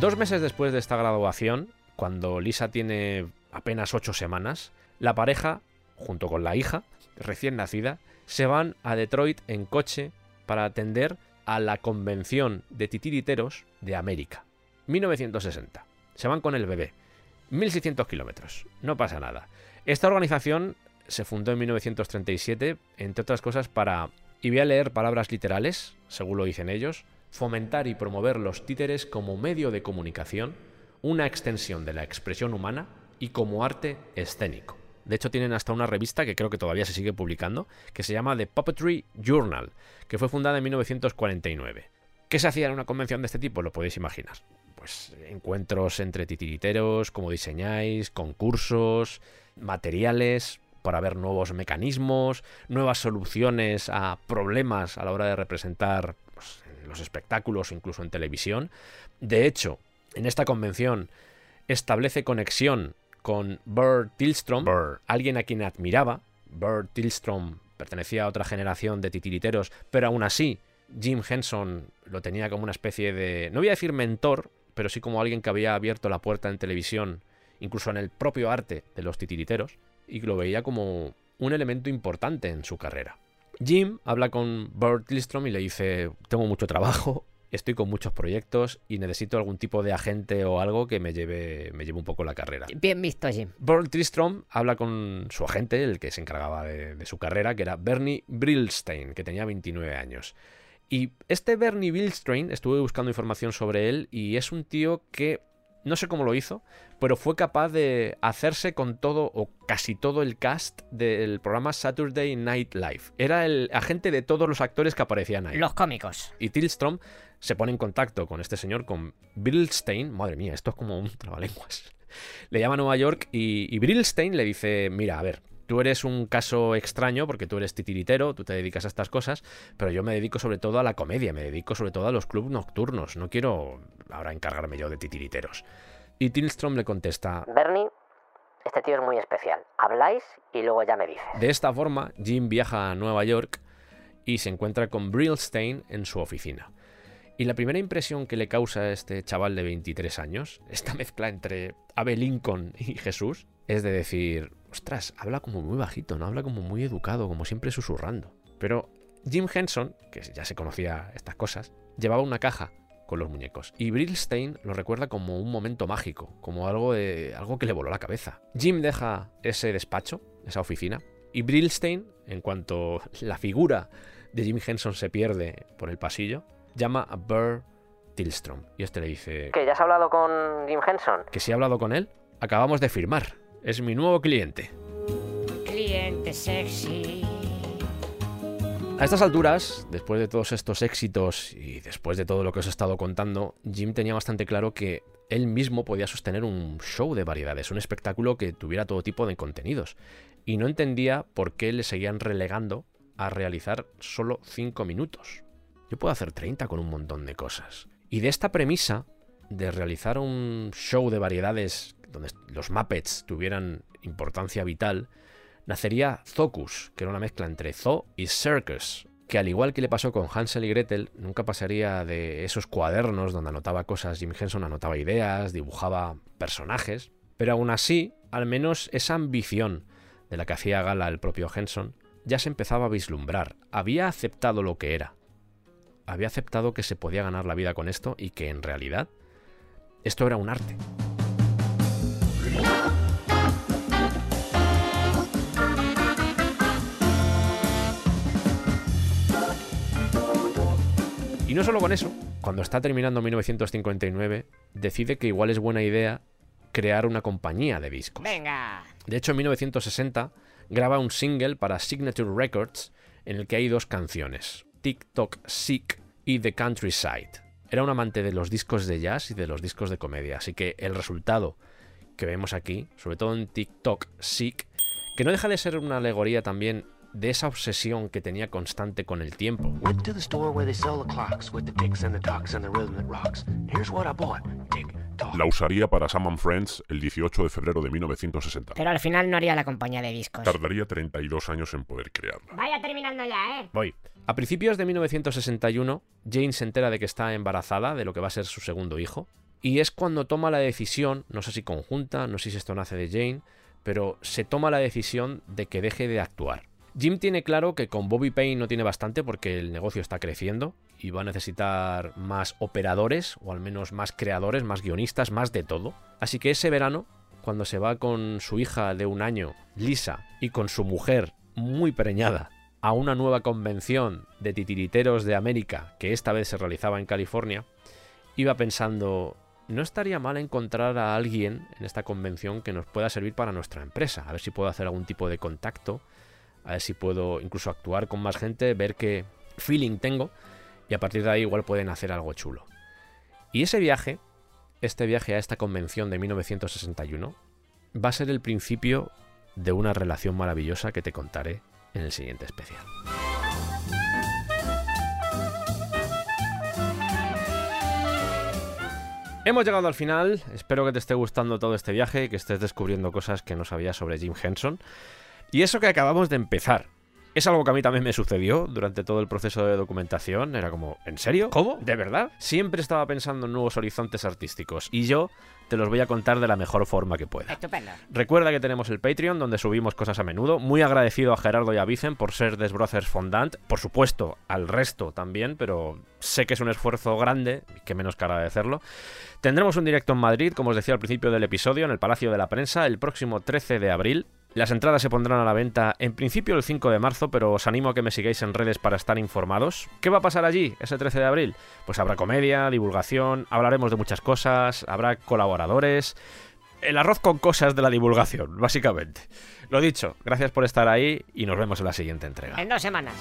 [SPEAKER 1] Dos meses después de esta graduación, cuando Lisa tiene apenas ocho semanas, la pareja, junto con la hija, recién nacida, se van a Detroit en coche para atender a la Convención de Titiriteros de América. 1960. Se van con el bebé. 1600 kilómetros. No pasa nada. Esta organización se fundó en 1937, entre otras cosas, para, y voy a leer palabras literales, según lo dicen ellos, fomentar y promover los títeres como medio de comunicación, una extensión de la expresión humana y como arte escénico. De hecho, tienen hasta una revista que creo que todavía se sigue publicando, que se llama The Puppetry Journal, que fue fundada en 1949. ¿Qué se hacía en una convención de este tipo? Lo podéis imaginar. Pues encuentros entre titiriteros, cómo diseñáis, concursos, materiales para ver nuevos mecanismos, nuevas soluciones a problemas a la hora de representar pues, los espectáculos, incluso en televisión. De hecho, en esta convención establece conexión con Bert Tillstrom, alguien a quien admiraba. Bert Tillstrom pertenecía a otra generación de titiriteros, pero aún así Jim Henson lo tenía como una especie de, no voy a decir mentor, pero sí como alguien que había abierto la puerta en televisión, incluso en el propio arte de los titiriteros, y lo veía como un elemento importante en su carrera. Jim habla con Bert Tillstrom y le dice, tengo mucho trabajo, estoy con muchos proyectos y necesito algún tipo de agente o algo que me lleve, me lleve un poco la carrera.
[SPEAKER 4] Bien visto, Jim.
[SPEAKER 1] Bert Tristrom habla con su agente, el que se encargaba de, de, su carrera, que era Bernie Brillstein, que tenía 29 años. Y este Bernie Brillstein, estuve buscando información sobre él y es un tío que no sé cómo lo hizo, pero fue capaz de hacerse con todo o casi todo el cast del programa Saturday Night Live. Era el agente de todos los actores que aparecían ahí.
[SPEAKER 4] Los cómicos.
[SPEAKER 1] Y Tillstrom se pone en contacto con este señor, con Brillstein. Madre mía, esto es como un trabalenguas. Le llama a Nueva York y, y Brillstein le dice, mira, a ver, tú eres un caso extraño porque tú eres titiritero, tú te dedicas a estas cosas, pero yo me dedico sobre todo a la comedia, me dedico sobre todo a los clubs nocturnos, no quiero ahora encargarme yo de titiriteros. Y Tillstrom le contesta,
[SPEAKER 4] Bernie, este tío es muy especial. Habláis y luego ya me dices.
[SPEAKER 1] de esta forma, Jim viaja a Nueva York y se encuentra con Brillstein en su oficina. Y la primera impresión que le causa a este chaval de 23 años, esta mezcla entre Abe Lincoln y Jesús, es de decir, ostras, habla como muy bajito, no habla como muy educado, como siempre susurrando. Pero Jim Henson, que ya se conocía estas cosas, llevaba una caja con los muñecos. Y Brillstein lo recuerda como un momento mágico, como algo, de, algo que le voló la cabeza. Jim deja ese despacho, esa oficina, y Brillstein, en cuanto la figura de Jim Henson se pierde por el pasillo, llama a Burr Tillstrom. Y este le dice
[SPEAKER 4] ¿Que ya has hablado con Jim Henson?
[SPEAKER 1] que si he hablado con él, acabamos de firmar. Es mi nuevo cliente.
[SPEAKER 4] Cliente sexy.
[SPEAKER 1] A estas alturas, después de todos estos éxitos y después de todo lo que os he estado contando, Jim tenía bastante claro que él mismo podía sostener un show de variedades, un espectáculo que tuviera todo tipo de contenidos. Y no entendía por qué le seguían relegando a realizar solo 5 minutos. Yo puedo hacer 30 con un montón de cosas. Y de esta premisa de realizar un show de variedades donde los Muppets tuvieran importancia vital, nacería Zocus, que era una mezcla entre Zoo y Circus, que al igual que le pasó con Hansel y Gretel, nunca pasaría de esos cuadernos donde anotaba cosas, Jim Henson anotaba ideas, dibujaba personajes, pero aún así, al menos esa ambición de la que hacía gala el propio Henson, ya se empezaba a vislumbrar, había aceptado lo que era, había aceptado que se podía ganar la vida con esto y que en realidad esto era un arte. Y no solo con eso, cuando está terminando 1959, decide que igual es buena idea crear una compañía de discos.
[SPEAKER 4] Venga.
[SPEAKER 1] De hecho, en 1960 graba un single para Signature Records en el que hay dos canciones, TikTok Sick y The Countryside. Era un amante de los discos de jazz y de los discos de comedia, así que el resultado que vemos aquí, sobre todo en TikTok Sick, que no deja de ser una alegoría también de esa obsesión que tenía constante con el tiempo.
[SPEAKER 5] La usaría para Sam and Friends el 18 de febrero de 1960.
[SPEAKER 4] Pero al final no haría la compañía de discos.
[SPEAKER 5] Tardaría 32 años en poder crearla.
[SPEAKER 4] Vaya terminando ya, ¿eh?
[SPEAKER 1] Voy. A principios de 1961, Jane se entera de que está embarazada de lo que va a ser su segundo hijo, y es cuando toma la decisión, no sé si conjunta, no sé si esto nace de Jane, pero se toma la decisión de que deje de actuar. Jim tiene claro que con Bobby Payne no tiene bastante porque el negocio está creciendo y va a necesitar más operadores, o al menos más creadores, más guionistas, más de todo. Así que ese verano, cuando se va con su hija de un año, Lisa, y con su mujer, muy preñada, a una nueva convención de titiriteros de América, que esta vez se realizaba en California, iba pensando, no estaría mal encontrar a alguien en esta convención que nos pueda servir para nuestra empresa, a ver si puedo hacer algún tipo de contacto, a ver si puedo incluso actuar con más gente, ver qué feeling tengo, y a partir de ahí igual pueden hacer algo chulo. Y ese viaje, este viaje a esta convención de 1961, va a ser el principio de una relación maravillosa que te contaré en el siguiente especial. Hemos llegado al final, espero que te esté gustando todo este viaje, que estés descubriendo cosas que no sabías sobre Jim Henson. Y eso que acabamos de empezar. Es algo que a mí también me sucedió durante todo el proceso de documentación. Era como, ¿en serio? ¿Cómo? ¿De verdad? Siempre estaba pensando en nuevos horizontes artísticos. Y yo te los voy a contar de la mejor forma que pueda.
[SPEAKER 4] Estupendo.
[SPEAKER 1] Recuerda que tenemos el Patreon donde subimos cosas a menudo. Muy agradecido a Gerardo y a Vicen por ser Desbrothers Fondant. Por supuesto, al resto también, pero sé que es un esfuerzo grande, que menos que agradecerlo. Tendremos un directo en Madrid, como os decía al principio del episodio, en el Palacio de la Prensa, el próximo 13 de abril. Las entradas se pondrán a la venta en principio el 5 de marzo, pero os animo a que me sigáis en redes para estar informados. ¿Qué va a pasar allí ese 13 de abril? Pues habrá comedia, divulgación, hablaremos de muchas cosas, habrá colaboradores. El arroz con cosas de la divulgación, básicamente. Lo dicho, gracias por estar ahí y nos vemos en la siguiente entrega.
[SPEAKER 4] En dos semanas.